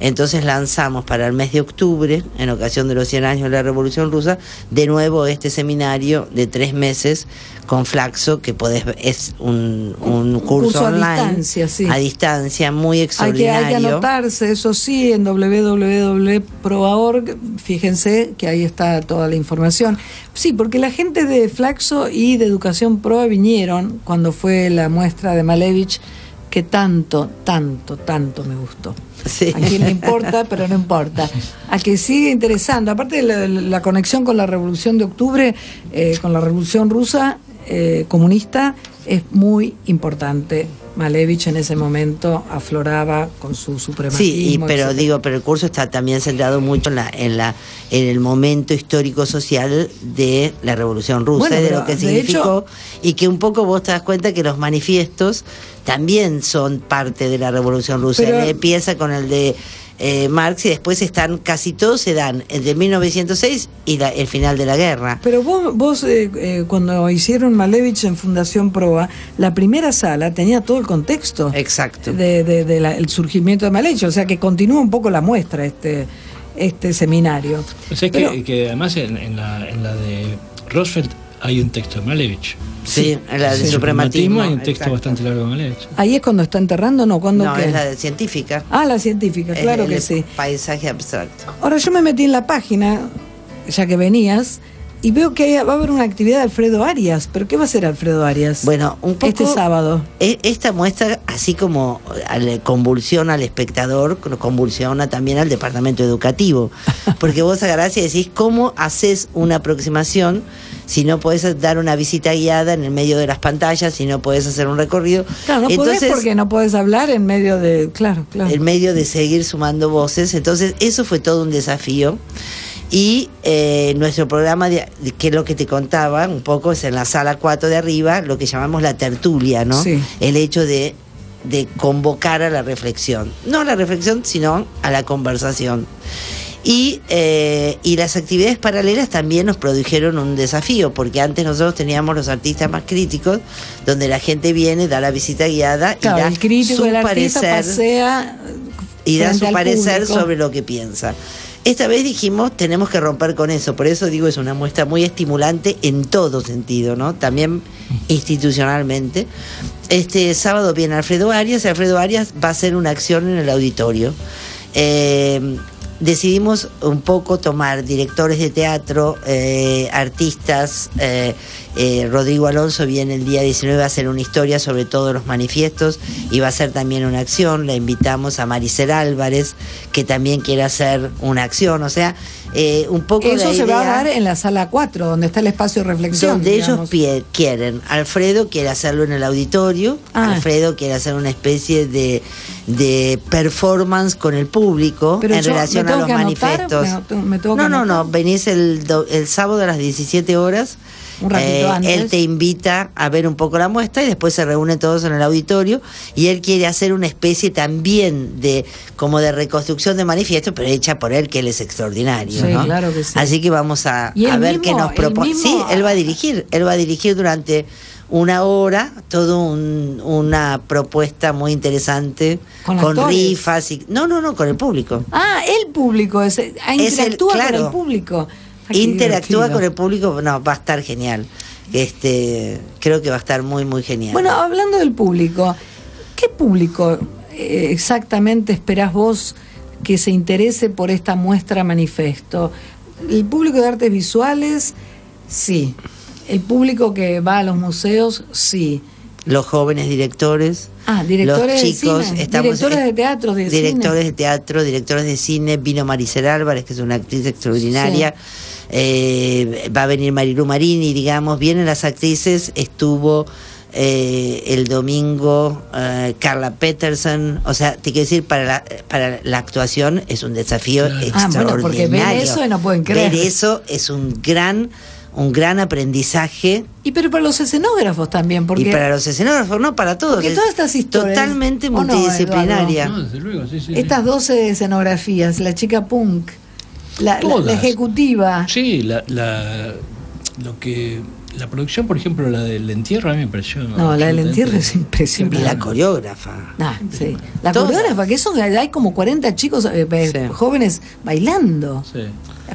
Speaker 8: Entonces lanzamos para el mes de octubre, en ocasión de los 100 años de la Revolución Rusa, de nuevo este seminario de tres meses con Flaxo, que podés, es un, un curso,
Speaker 6: curso a
Speaker 8: online.
Speaker 6: distancia, sí.
Speaker 8: A distancia, muy
Speaker 6: Hay que,
Speaker 8: extraordinario.
Speaker 6: hay que anotarse, eso sí, en www.proa.org. Fíjense que ahí está toda la información. Sí, porque la gente de Flaxo y de Educación Proa vinieron cuando fue la muestra de Malevich, que tanto, tanto, tanto me gustó.
Speaker 8: Sí.
Speaker 6: A quien le importa, pero no importa. A que sigue interesando. Aparte de la, la conexión con la Revolución de Octubre, eh, con la Revolución Rusa eh, comunista, es muy importante. Malevich en ese momento afloraba con su supremacismo.
Speaker 8: Sí, y- pero digo, pero el curso está también centrado mucho en la, en la, en el momento histórico social de la Revolución Rusa,
Speaker 6: Bueno,
Speaker 8: y de lo que significó, y que un poco vos te das cuenta que los manifiestos también son parte de la Revolución Rusa.
Speaker 6: Pero-
Speaker 8: Él empieza con el de eh, Marx y después están, casi todos se dan, de 1906 y la- el final de la guerra.
Speaker 6: Pero vos, vos eh, eh, cuando hicieron Malevich en Fundación Proa, la primera sala tenía todo el contexto
Speaker 8: Exacto.
Speaker 6: de, de- de la- el surgimiento de Malevich, o sea que continúa un poco la muestra este, este seminario.
Speaker 7: Sea,
Speaker 6: Pero-
Speaker 7: que, que además en, en la, en la de Roosevelt hay un texto de Malevich.
Speaker 8: Sí, en la de
Speaker 7: El
Speaker 8: suprematismo.
Speaker 7: hay un texto
Speaker 8: exacto.
Speaker 7: bastante largo de Malevich.
Speaker 6: Ahí es cuando está enterrando, ¿no? ¿Cuándo
Speaker 8: No,
Speaker 6: qué?
Speaker 8: es la de científica.
Speaker 6: Ah, la científica, claro
Speaker 8: el
Speaker 6: que sí.
Speaker 8: Paisaje abstracto.
Speaker 6: Ahora yo me metí en la página, ya que venías, y veo que hay- va a haber una actividad de Alfredo Arias. ¿Pero qué va a hacer Alfredo Arias?
Speaker 8: Bueno, un poco.
Speaker 6: Este sábado.
Speaker 8: E- Esta muestra, así como convulsiona al espectador, convulsiona también al departamento educativo. Porque vos agarrás y decís, ¿cómo haces una aproximación si no podés dar una visita guiada en el medio de las pantallas, si no podés hacer un recorrido?
Speaker 6: Claro, no podés porque no podés hablar en medio de... Claro, claro.
Speaker 8: en medio de seguir sumando voces. Entonces, eso fue todo un desafío. Y eh, nuestro programa, de, de- que es lo que te contaba un poco, es en la sala 4 de arriba, lo que llamamos la tertulia, ¿no?
Speaker 6: Sí.
Speaker 8: El hecho de, de convocar a la reflexión. No a la reflexión, sino a la conversación. Y, eh, y las actividades paralelas también nos produjeron un desafío, porque antes nosotros teníamos los artistas más críticos, donde la gente viene, da la visita guiada
Speaker 6: Claro,
Speaker 8: y da
Speaker 6: el crítico
Speaker 8: su
Speaker 6: artista
Speaker 8: parecer
Speaker 6: pasea
Speaker 8: y da su parecer
Speaker 6: público.
Speaker 8: sobre lo que piensa. Esta vez dijimos, tenemos que romper con eso, por eso digo, es una muestra muy estimulante en todo sentido, ¿no? También institucionalmente. Este sábado viene Alfredo Arias, y Alfredo Arias va a hacer una acción en el auditorio. Eh, decidimos un poco tomar directores de teatro, eh, artistas. eh, eh, Rodrigo Alonso viene el día 19 a hacer una historia sobre todos los manifiestos y va a hacer también una acción. La invitamos a Maricel Álvarez, que también quiere hacer una acción. O sea, eh, un poco
Speaker 6: Eso
Speaker 8: la
Speaker 6: se va a dar en la sala 4, donde está el espacio de reflexión.
Speaker 8: donde ellos
Speaker 6: digamos.
Speaker 8: quieren. Alfredo quiere hacerlo en el auditorio.
Speaker 6: Ah.
Speaker 8: Alfredo quiere hacer una especie de, de performance con el público
Speaker 6: Pero
Speaker 8: en relación
Speaker 6: ¿me
Speaker 8: a los
Speaker 6: anotar?
Speaker 8: manifestos.
Speaker 6: ¿Me tengo- me tengo que
Speaker 8: no, no, no. Venís el, do- el sábado a las 17 horas.
Speaker 6: Un ratito
Speaker 8: Eh,
Speaker 6: antes.
Speaker 8: Él te invita a ver un poco la muestra y después se reúnen todos en el auditorio y él quiere hacer una especie también de como de reconstrucción de manifiesto, pero hecha por él que él es extraordinario.
Speaker 6: Sí,
Speaker 8: ¿no?
Speaker 6: claro que sí.
Speaker 8: Así que vamos a,
Speaker 6: ¿Y él
Speaker 8: a ver
Speaker 6: mismo-
Speaker 8: qué nos propone.
Speaker 6: mismo-
Speaker 8: Sí, él va a dirigir, él va a dirigir durante una hora todo un- una propuesta muy interesante
Speaker 6: ¿Con
Speaker 8: con, rifas y no, no, no, con el público.
Speaker 6: Ah, el público, es, ah,
Speaker 8: Es el-
Speaker 6: interactúa con el público. Ah,
Speaker 8: Interactúa
Speaker 6: divertido.
Speaker 8: con el público, no, va a estar genial. Este, creo que va a estar muy muy genial.
Speaker 6: Bueno, hablando del público, ¿qué público eh, exactamente esperás vos que se interese por esta muestra manifesto? ¿El público de artes visuales? Sí. ¿El público que va a los museos? Sí.
Speaker 8: los jóvenes directores,
Speaker 6: Ah, directores
Speaker 8: los
Speaker 6: de
Speaker 8: chicos,
Speaker 6: cine,
Speaker 8: estamos
Speaker 6: directores de teatro, de
Speaker 8: directores
Speaker 6: cine.
Speaker 8: de teatro, directores de cine, vino Maricel Álvarez, que es una actriz extraordinaria. Eh, va a venir Marilu Marini, digamos, vienen las actrices, estuvo eh, el domingo eh, Carla Peterson, o sea, te quiero decir, para la, para la actuación es un desafío
Speaker 6: Ah, bueno,
Speaker 8: extraordinario.
Speaker 6: porque ven eso y no pueden creer.
Speaker 8: Ver eso es un gran, un gran aprendizaje
Speaker 6: Y pero para los escenógrafos también, porque
Speaker 8: y para los escenógrafos, no para todos.
Speaker 6: Porque todas estas historias-
Speaker 8: Totalmente
Speaker 6: ¿o no,
Speaker 8: multidisciplinaria.
Speaker 7: No, desde luego, sí, sí. sí.
Speaker 6: estas 12 escenografías, la chica punk, la, la- ejecutiva,
Speaker 7: Sí, la, la, lo que, la producción, por ejemplo, la del entierro, a mí me pareció.
Speaker 6: No, la del entierro es
Speaker 8: y
Speaker 6: impresionante.
Speaker 8: la coreógrafa.
Speaker 6: Ah, sí. La coreógrafa, que eso hay como 40 chicos eh, eh,
Speaker 8: Sí.
Speaker 6: jóvenes bailando,
Speaker 7: Sí.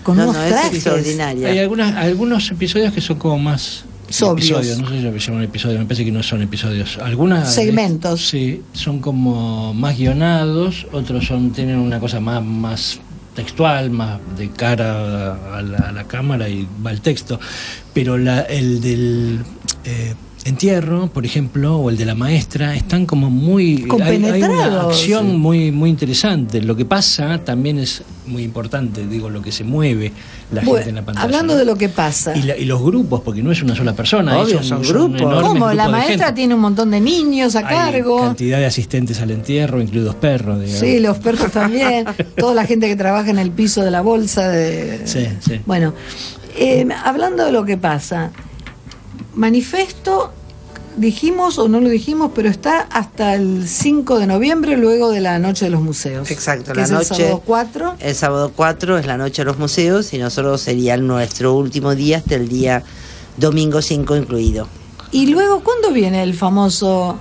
Speaker 6: con
Speaker 8: No,
Speaker 6: unos
Speaker 8: no, es
Speaker 6: trajes.
Speaker 8: extraordinaria.
Speaker 7: Hay algunas, algunos episodios que son como más.
Speaker 6: Sobrios.
Speaker 7: Episodios, no sé si lo llaman episodios, me parece que no son episodios. Algunas.
Speaker 6: Segmentos.
Speaker 7: Sí, son como más guionados, otros son tienen una cosa más, más textual, más de cara a la, a la cámara y va el texto. Pero la, el del. eh, Entierro, por ejemplo, o el de la maestra, están como muy. Hay, hay una acción muy, muy interesante. Lo que pasa también es muy importante, digo, lo que se mueve la
Speaker 6: Bueno,
Speaker 7: gente en la pantalla.
Speaker 6: hablando
Speaker 7: ¿no?
Speaker 6: de lo que pasa.
Speaker 7: Y, la- y los grupos, porque no es una sola persona,
Speaker 8: Obvio, son grupos.
Speaker 7: enormes
Speaker 6: ¿Cómo? La maestra tiene un montón de niños a
Speaker 7: Hay
Speaker 6: cargo.
Speaker 7: cantidad de asistentes al entierro, incluidos perros. digamos.
Speaker 6: Sí, los perros también. Toda la gente que trabaja en el piso de la bolsa. De...
Speaker 7: Sí, sí.
Speaker 6: Bueno, eh, hablando de lo que pasa, manifesto, dijimos o no lo dijimos, pero está hasta el 5 de noviembre, luego de la Noche de los Museos.
Speaker 8: Exacto, la
Speaker 6: es
Speaker 8: noche.
Speaker 6: el sábado 4.
Speaker 8: El sábado 4 es la noche de los museos y nosotros sería nuestro último día hasta el día domingo 5 incluido.
Speaker 6: Y luego, ¿cuándo viene el famoso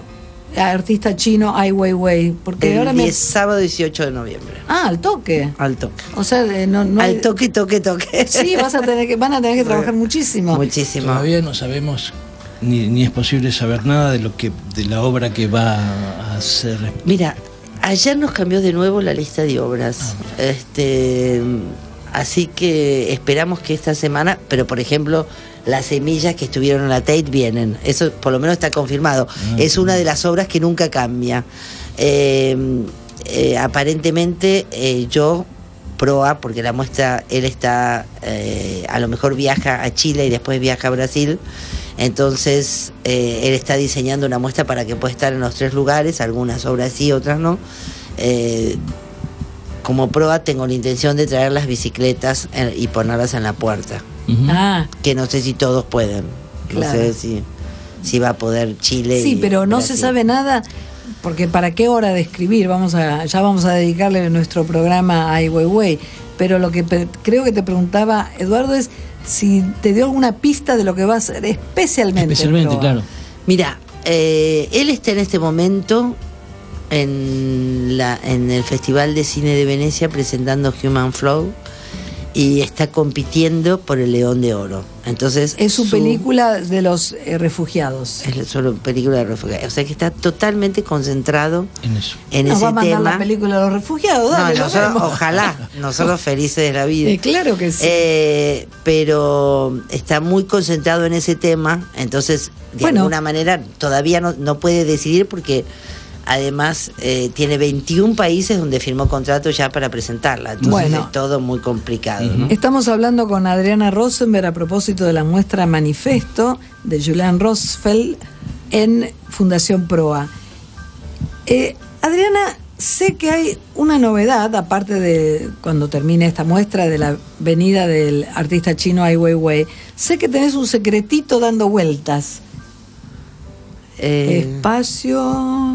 Speaker 6: artista chino Ai Weiwei? Porque
Speaker 8: El
Speaker 6: ahora me.
Speaker 8: 10 sábado 18 de noviembre.
Speaker 6: Ah, al toque.
Speaker 8: Al toque.
Speaker 6: O sea, de- no, no hay-
Speaker 8: Al toque, toque, toque.
Speaker 6: Sí, vas a tener que, van a tener que trabajar muchísimo.
Speaker 8: Muchísimo.
Speaker 7: Todavía no sabemos, ni, ni es posible saber nada de lo que de la obra que va a hacer.
Speaker 8: Mira, ayer nos cambió de nuevo la lista de obras. Este, así que esperamos que esta semana, pero por ejemplo, las semillas que estuvieron en la Tate vienen. Eso por lo menos está confirmado. Es una de las obras que nunca cambia. Eh, eh, aparentemente eh, yo proa porque la muestra él está a lo mejor viaja a Chile y después viaja a Brasil entonces él está diseñando una muestra para que pueda estar en los tres lugares algunas obras sí otras no como proa tengo la intención de traer las bicicletas y ponerlas en la puerta
Speaker 6: Ah,
Speaker 8: que no sé si todos pueden no sé si si va a poder Chile
Speaker 6: sí,
Speaker 8: y
Speaker 6: pero no se sabe nada. Porque para qué hora de escribir, vamos a, ya vamos a dedicarle nuestro programa a Ai Weiwei. Pero lo que creo que te preguntaba Eduardo es si te dio alguna pista de lo que va a hacer especialmente.
Speaker 7: Especialmente,
Speaker 6: Proa.
Speaker 7: claro.
Speaker 8: Mira, eh, él está en este momento en, la, en el Festival de Cine de Venecia presentando Human Flow y está compitiendo por el León de Oro. Entonces
Speaker 6: Es su, película de los eh, refugiados.
Speaker 8: es solo película de refugiados. O sea que está totalmente concentrado
Speaker 7: En eso.
Speaker 8: en
Speaker 6: Nos
Speaker 8: ese
Speaker 6: va a mandar
Speaker 8: tema.
Speaker 6: la película de los refugiados.
Speaker 8: No,
Speaker 6: dale,
Speaker 8: nosotros, ojalá, nosotros felices de la vida.
Speaker 6: Eh, claro que sí.
Speaker 8: Eh, pero está muy concentrado en ese tema, entonces de
Speaker 6: Bueno.
Speaker 8: alguna manera todavía no, no puede decidir porque Además, eh, tiene 21 países donde firmó contrato ya para presentarla. Entonces
Speaker 6: Bueno.
Speaker 8: es todo muy complicado. ¿no?
Speaker 6: Estamos hablando con Adriana Rosenberg a propósito de la muestra Manifesto de Julian Rosfeld en Fundación Proa. Eh, Adriana, sé que hay una novedad, aparte de cuando termine esta muestra de la venida del artista chino Ai Weiwei. Sé que tenés un secretito dando vueltas.
Speaker 8: Eh,
Speaker 6: Espacio.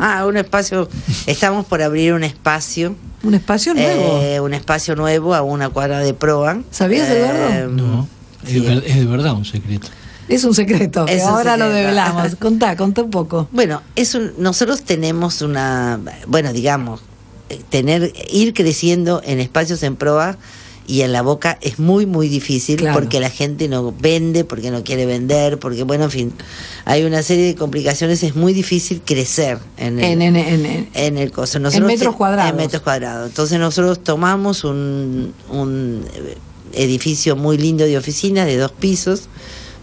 Speaker 8: Ah, un espacio. Estamos por abrir un espacio.
Speaker 6: Un espacio nuevo.
Speaker 8: eh, un espacio nuevo a una cuadra de proa.
Speaker 6: ¿Sabías, Eduardo?
Speaker 7: No, es,
Speaker 8: sí.
Speaker 7: ver- es de verdad un secreto.
Speaker 6: Es un secreto, que
Speaker 8: Es un
Speaker 6: ahora lo
Speaker 8: secreto.
Speaker 6: develamos. Contá, contá un poco.
Speaker 8: Bueno, es un- nosotros tenemos una, bueno, digamos, eh, tener, ir creciendo en espacios en proa y en la boca es muy, muy difícil
Speaker 6: Claro.
Speaker 8: porque la gente no vende, porque no quiere vender, porque, bueno, en fin, hay una serie de complicaciones, es muy difícil crecer en el,
Speaker 6: En, en, en-
Speaker 8: el coso.
Speaker 6: En metros cuadrados.
Speaker 8: En metros cuadrados. Entonces nosotros tomamos un, un eh, edificio muy lindo de oficinas de dos pisos,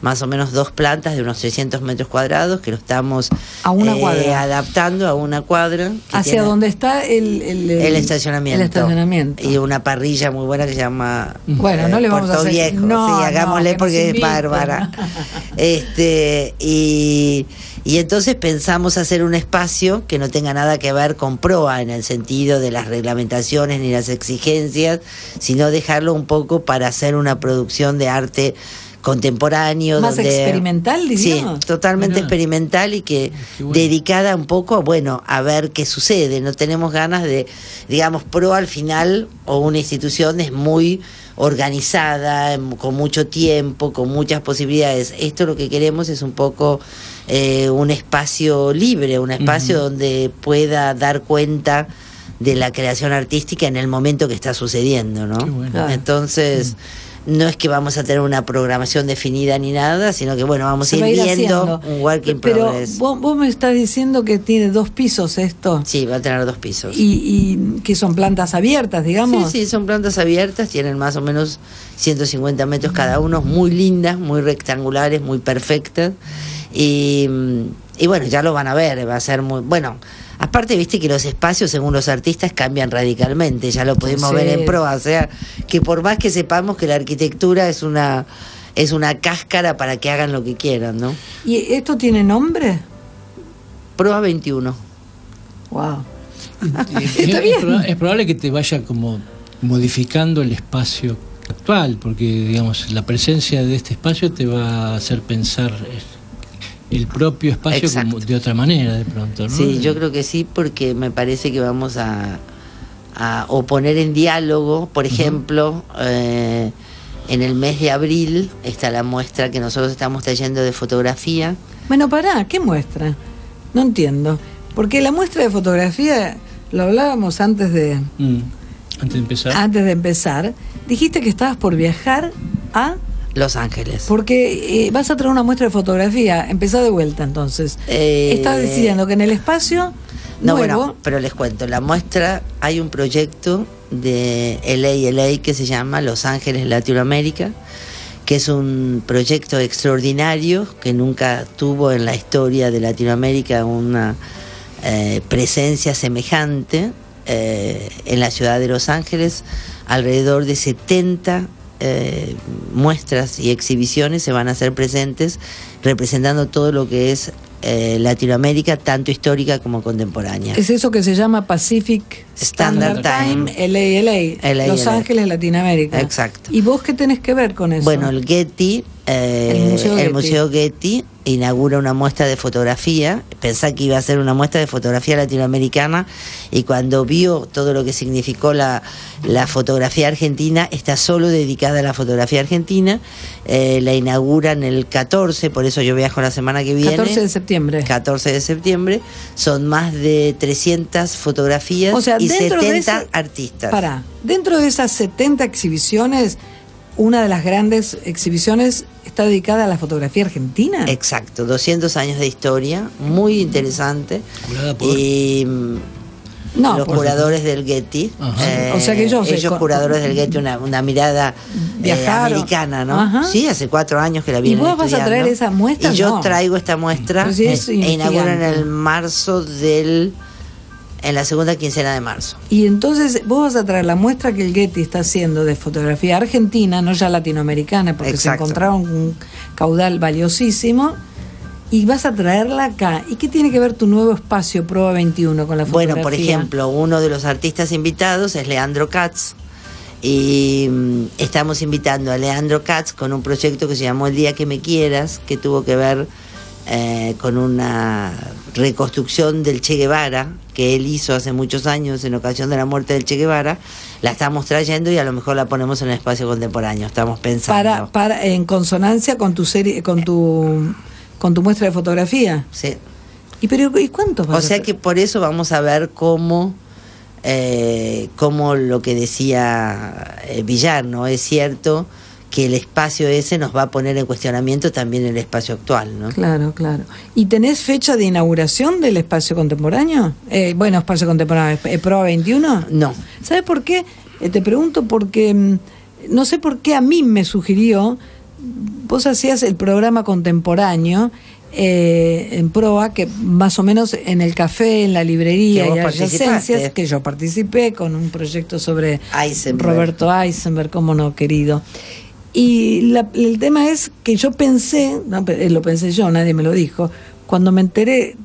Speaker 8: más o menos dos plantas de unos 300 metros cuadrados, que lo estamos
Speaker 6: A una
Speaker 8: eh, adaptando a una cuadra.
Speaker 6: hacia donde está el, el,
Speaker 8: El estacionamiento.
Speaker 6: El estacionamiento.
Speaker 8: Y una parrilla muy buena que se llama
Speaker 6: Bueno, no le vamos a
Speaker 8: Puerto
Speaker 6: hacer-
Speaker 8: Viejo.
Speaker 6: no,
Speaker 8: sí, hagámosle porque es bárbara. Este, y, y entonces pensamos hacer un espacio que no tenga nada que ver con proa en el sentido de las reglamentaciones ni las exigencias, sino dejarlo un poco para hacer una producción de arte contemporáneo
Speaker 6: Más
Speaker 8: donde-
Speaker 6: experimental, diríamos.
Speaker 8: Sí, totalmente
Speaker 7: Mirá.
Speaker 8: experimental y que
Speaker 7: bueno.
Speaker 8: dedicada un poco a, bueno, a ver qué sucede. No tenemos ganas de, digamos, pro al final o una institución es muy organizada, em, con mucho tiempo, con muchas posibilidades. Esto lo que queremos es un poco eh, un espacio libre, un espacio donde pueda dar cuenta de la creación artística en el momento que está sucediendo, ¿no? Entonces, no es que vamos a tener una programación definida ni nada, sino que bueno, vamos a ir
Speaker 6: a ir
Speaker 8: viendo
Speaker 6: haciendo.
Speaker 8: un work in
Speaker 6: Pero
Speaker 8: progress.
Speaker 6: vos, vos me estás diciendo que tiene dos pisos esto.
Speaker 8: Sí, va a tener dos pisos.
Speaker 6: Y, y que son plantas abiertas, digamos.
Speaker 8: Sí, sí, son plantas abiertas, tienen más o menos 150 metros cada uno, muy lindas, muy rectangulares, muy perfectas. Y, y bueno, ya lo van a ver, va a ser muy... Bueno, aparte, viste que los espacios, según los artistas, cambian radicalmente, ya lo pudimos
Speaker 6: Sí.
Speaker 8: ver en proa, o sea, que por más que sepamos que la arquitectura es una... Es una cáscara para que hagan lo que quieran, ¿no?
Speaker 6: ¿Y esto tiene nombre?
Speaker 8: Proa 21.
Speaker 6: Wow.
Speaker 7: Es-
Speaker 6: Está bien.
Speaker 7: es probable que te vaya como modificando el espacio actual, porque digamos la presencia de este espacio te va a hacer pensar eh, el propio espacio como de otra manera de pronto, ¿no?
Speaker 8: Sí, yo creo que sí, porque me parece que vamos a, a o poner en diálogo, por ejemplo, eh, en el mes de abril está la muestra que nosotros estamos trayendo de fotografía.
Speaker 6: Bueno, pará, ¿qué muestra? No entiendo. Porque la muestra de fotografía, lo hablábamos antes de,
Speaker 7: Mm. Antes de empezar.
Speaker 6: antes de empezar. Dijiste que estabas por viajar a...
Speaker 8: Los Ángeles.
Speaker 6: Porque eh, vas a traer una muestra de fotografía. Empezá de vuelta entonces.
Speaker 8: Eh,
Speaker 6: Estás diciendo que en el espacio
Speaker 8: No,
Speaker 6: nuevo...
Speaker 8: bueno, pero les cuento, la muestra, hay un proyecto de LA que se llama Los Ángeles Latinoamérica, que es un proyecto extraordinario que nunca tuvo en la historia de Latinoamérica una eh, presencia semejante eh, en la ciudad de Los Ángeles. Alrededor de 70 eh, muestras y exhibiciones se van a hacer presentes representando todo lo que es eh, Latinoamérica, tanto histórica como contemporánea.
Speaker 6: Es eso que se llama Pacific Standard,
Speaker 8: Standard
Speaker 6: Time,
Speaker 8: Time.
Speaker 6: LA,
Speaker 8: LA.
Speaker 6: Los Ángeles, Latinoamérica.
Speaker 8: Exacto.
Speaker 6: ¿Y vos qué tenés que ver con eso?
Speaker 8: Bueno, el Getty, eh,
Speaker 6: El Museo Getty.
Speaker 8: Museo Getty inaugura una muestra de fotografía. Pensá que iba a ser una muestra de fotografía latinoamericana y cuando vio todo lo que significó la, la fotografía argentina, está solo dedicada a la fotografía argentina. Eh, la inauguran el 14, por eso yo viajo la semana que viene.
Speaker 6: 14 de septiembre.
Speaker 8: 14 de septiembre. Son más de 300 fotografías
Speaker 6: O sea,
Speaker 8: y
Speaker 6: dentro de
Speaker 8: 70
Speaker 6: ese-
Speaker 8: artistas.
Speaker 6: Para, dentro de esas 70 exhibiciones, una de las grandes exhibiciones está dedicada a la fotografía argentina.
Speaker 8: Exacto, 200 años de historia, muy interesante.
Speaker 7: Curada por-
Speaker 8: Y mm,
Speaker 6: no,
Speaker 8: los
Speaker 6: por-
Speaker 8: curadores del Getty. eh.
Speaker 6: O sea que ellos se
Speaker 8: ellos
Speaker 6: con-
Speaker 8: curadores del Getty, una, una mirada eh, americana, ¿no?
Speaker 6: Ajá.
Speaker 8: Sí, hace cuatro años que la
Speaker 6: ¿Y
Speaker 8: vienen
Speaker 6: vos vas a traer esa muestra?
Speaker 8: Y yo
Speaker 6: No.
Speaker 8: traigo esta muestra
Speaker 6: sí es
Speaker 8: eh, e inauguran el marzo del en la segunda quincena de marzo.
Speaker 6: Y entonces vos vas a traer la muestra que el Getty está haciendo de fotografía argentina, no ya latinoamericana, porque
Speaker 8: Exacto.
Speaker 6: se encontraron un caudal valiosísimo, y vas a traerla acá. ¿Y qué tiene que ver tu nuevo espacio Proa 21 con la fotografía?
Speaker 8: Bueno, por ejemplo, uno de los artistas invitados es Leandro Katz. Y mm, estamos invitando a Leandro Katz con un proyecto que se llamó El Día que Me Quieras, que tuvo que ver eh, con una reconstrucción del Che Guevara, que él hizo hace muchos años en ocasión de la muerte del Che Guevara. La estamos trayendo y a lo mejor la ponemos en el espacio contemporáneo. Estamos pensando.
Speaker 6: para, para en consonancia con tu serie, con tu con tu muestra de fotografía.
Speaker 8: Sí.
Speaker 6: ¿Y pero y cuántos vas
Speaker 8: O sea que por eso vamos a ver cómo, eh, cómo lo que decía eh, Villar, ¿no? Es cierto que el espacio ese nos va a poner en cuestionamiento también el espacio actual, ¿no?
Speaker 6: Claro, claro. ¿Y tenés fecha de inauguración del espacio contemporáneo? Eh, bueno, espacio contemporáneo, eh, Proa 21.
Speaker 8: No.
Speaker 6: ¿Sabes por qué? Eh, te pregunto porque mm, no sé por qué a mí me sugirió, vos hacías el programa contemporáneo eh, en Proa, que más o menos en el café, en la librería y adyacencias, que yo participé con un proyecto sobre
Speaker 8: Eisenberg.
Speaker 6: Roberto Eisenberg, cómo no, querido. Y la- el tema es que yo pensé, no, eh, lo pensé yo, nadie me lo dijo, cuando me enteré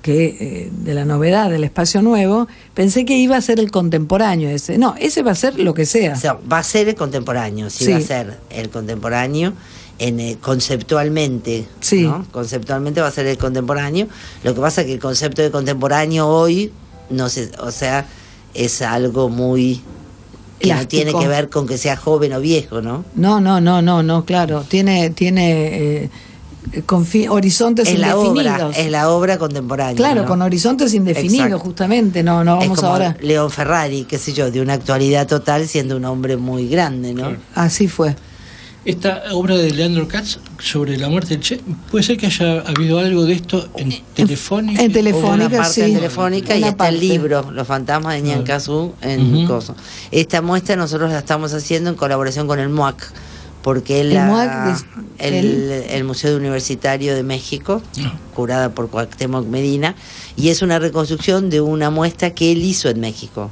Speaker 6: que eh, de la novedad del espacio nuevo, pensé que iba a ser el contemporáneo ese. No, ese va a ser lo que sea.
Speaker 8: O sea, va a ser el contemporáneo, sí,
Speaker 6: Sí.
Speaker 8: va a ser el contemporáneo en eh, conceptualmente,
Speaker 6: Sí.
Speaker 8: ¿no? Conceptualmente va a ser el contemporáneo. Lo que pasa es que el concepto de contemporáneo hoy, no sé, o sea, es algo muy que no tiene que ver con que sea joven o viejo, ¿no?
Speaker 6: No, no, no, no, no, claro. Tiene, tiene eh, horizontes
Speaker 8: Es la
Speaker 6: indefinidos.
Speaker 8: obra, es la obra contemporánea.
Speaker 6: Claro,
Speaker 8: ¿no?
Speaker 6: con horizontes indefinidos,
Speaker 8: Exacto.
Speaker 6: justamente. No, no
Speaker 8: Es
Speaker 6: vamos
Speaker 8: como
Speaker 6: ahora.
Speaker 8: León Ferrari, qué sé yo, de una actualidad total siendo un hombre muy grande, ¿no?
Speaker 6: Así fue.
Speaker 7: Esta obra de Leandro Katz sobre la muerte del Che, ¿puede ser que haya habido algo de esto en Telefónica?
Speaker 6: en Telefónica,
Speaker 8: una parte
Speaker 6: sí.
Speaker 8: en telefónica y
Speaker 6: Una
Speaker 8: está el
Speaker 6: parte.
Speaker 8: libro Los fantasmas de Ñancazú en
Speaker 7: Ujú.
Speaker 8: Coso. Esta muestra nosotros la estamos haciendo en colaboración con el MUAC, porque
Speaker 6: El
Speaker 8: la-
Speaker 6: MUAC es-
Speaker 8: el,
Speaker 6: el-
Speaker 8: el Museo Universitario de México,
Speaker 7: Ah.
Speaker 8: curada por Cuauhtémoc Medina, y es una reconstrucción de una muestra que él hizo en México.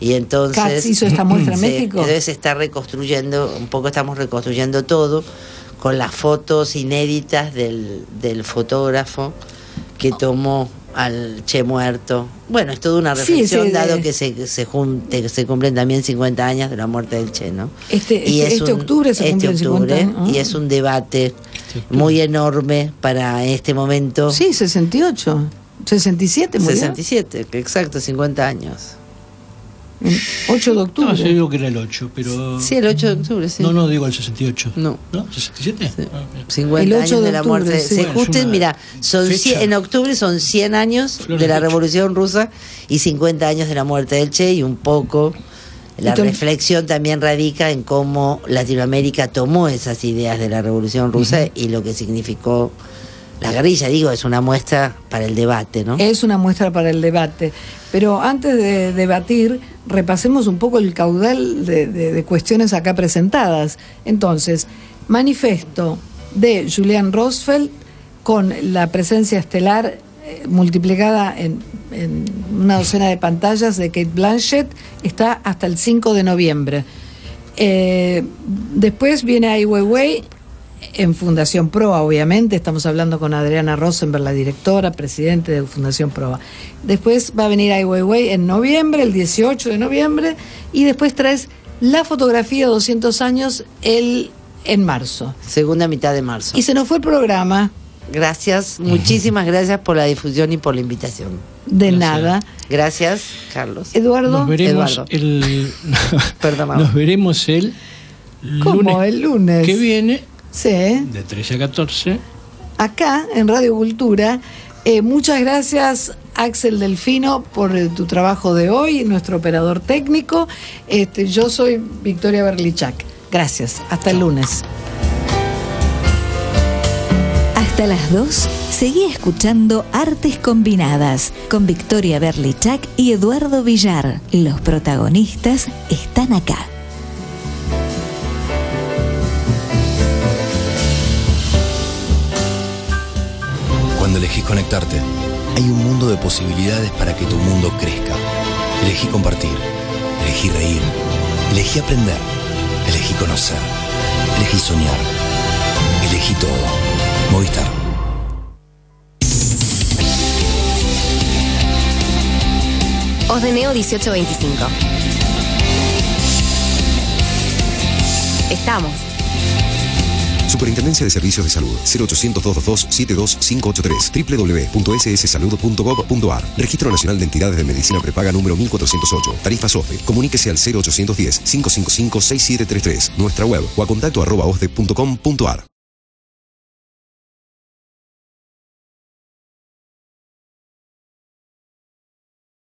Speaker 8: Y entonces
Speaker 6: Katz hizo esta muestra en
Speaker 8: Sí,
Speaker 6: México.
Speaker 8: Entonces se está reconstruyendo, un poco estamos reconstruyendo todo con las fotos inéditas del, del fotógrafo que tomó al Che muerto. Bueno, es toda una reflexión
Speaker 6: sí,
Speaker 8: dado que se, se, junte, que se cumplen también 50 años de la muerte del Che, ¿no?
Speaker 6: Este-
Speaker 8: Y
Speaker 6: este-
Speaker 8: es
Speaker 6: este octubre se
Speaker 8: este
Speaker 6: cumplen 50
Speaker 8: octubre,
Speaker 6: años.
Speaker 8: Y es un debate muy enorme para este momento.
Speaker 6: Sí, 68. 67 murió.
Speaker 8: 67, que exacto, 50 años.
Speaker 6: En 8 de
Speaker 7: No,
Speaker 6: octubre.
Speaker 7: yo digo que era el 8, pero...
Speaker 8: Sí, el 8 de octubre, sí.
Speaker 7: No, no, digo el 68.
Speaker 8: No.
Speaker 7: ¿No? ¿67? Ah, bien.
Speaker 8: 50
Speaker 6: El 8
Speaker 8: años
Speaker 6: de
Speaker 8: de la
Speaker 6: octubre,
Speaker 8: muerte.
Speaker 6: sí.
Speaker 8: Se
Speaker 7: Bueno, es
Speaker 8: justen,
Speaker 7: una
Speaker 8: mira, son. 100 en octubre son 100 años
Speaker 7: Flor
Speaker 8: de
Speaker 7: de
Speaker 8: la. Revolución Rusa y 50 años de la muerte del Che y un poco la
Speaker 6: Entonces-
Speaker 8: reflexión también radica en cómo Latinoamérica tomó esas ideas de la Revolución Rusa y lo que significó la guerrilla. Digo, es una muestra para el debate, ¿no?
Speaker 6: Es una muestra para el debate. Pero antes de debatir, repasemos un poco el caudal de, cuestiones acá presentadas. Entonces, manifiesto de Julian Rosfeld con la presencia estelar eh, multiplicada en, en una docena de pantallas de Kate Blanchett, está hasta el 5 de noviembre. Eh, después viene Ai Weiwei en Fundación Proa, obviamente. Estamos hablando con Adriana Rosenberg, la directora, presidente de Fundación Proa. Después va a venir Ai Weiwei en noviembre, el 18 de noviembre. Y después traes la fotografía 200 años el, en marzo.
Speaker 8: Segunda mitad de marzo.
Speaker 6: Y se nos fue el programa.
Speaker 8: Gracias, muchísimas gracias por la difusión y por la invitación.
Speaker 6: De
Speaker 7: Gracias.
Speaker 6: nada.
Speaker 8: Gracias, Carlos.
Speaker 6: Eduardo.
Speaker 7: Nos veremos
Speaker 8: Eduardo.
Speaker 7: el...
Speaker 8: Perdón.
Speaker 7: Nos veremos el
Speaker 6: ¿Cómo?
Speaker 7: lunes
Speaker 6: El lunes.
Speaker 7: que viene,
Speaker 6: Sí.
Speaker 7: de 13 a 14.
Speaker 6: acá en Radio Cultura. Eh, muchas gracias, Axel Delfino, por eh, tu trabajo de hoy, nuestro operador técnico. Este, yo soy Victoria Berlichak. Gracias. Hasta el lunes.
Speaker 2: Hasta las 2, seguí escuchando Artes Combinadas con Victoria Berlichak y Eduardo Villar. Los protagonistas están acá.
Speaker 3: Elegís conectarte, Hay un mundo de posibilidades para que tu mundo crezca. Elegí compartir. Elegí reír. Elegí aprender. Elegí conocer. Elegí soñar. Elegí todo. Movistar.
Speaker 9: Os de Neo 1825. Estamos.
Speaker 5: Superintendencia de Servicios de Salud. 0800 222 72583 www.sssalud.gov.ar Registro Nacional de Entidades de Medicina Prepaga número 1408 Tarifa SOFE Comuníquese al 0810 555 6733 Nuestra web o a contacto arroba osde.com.ar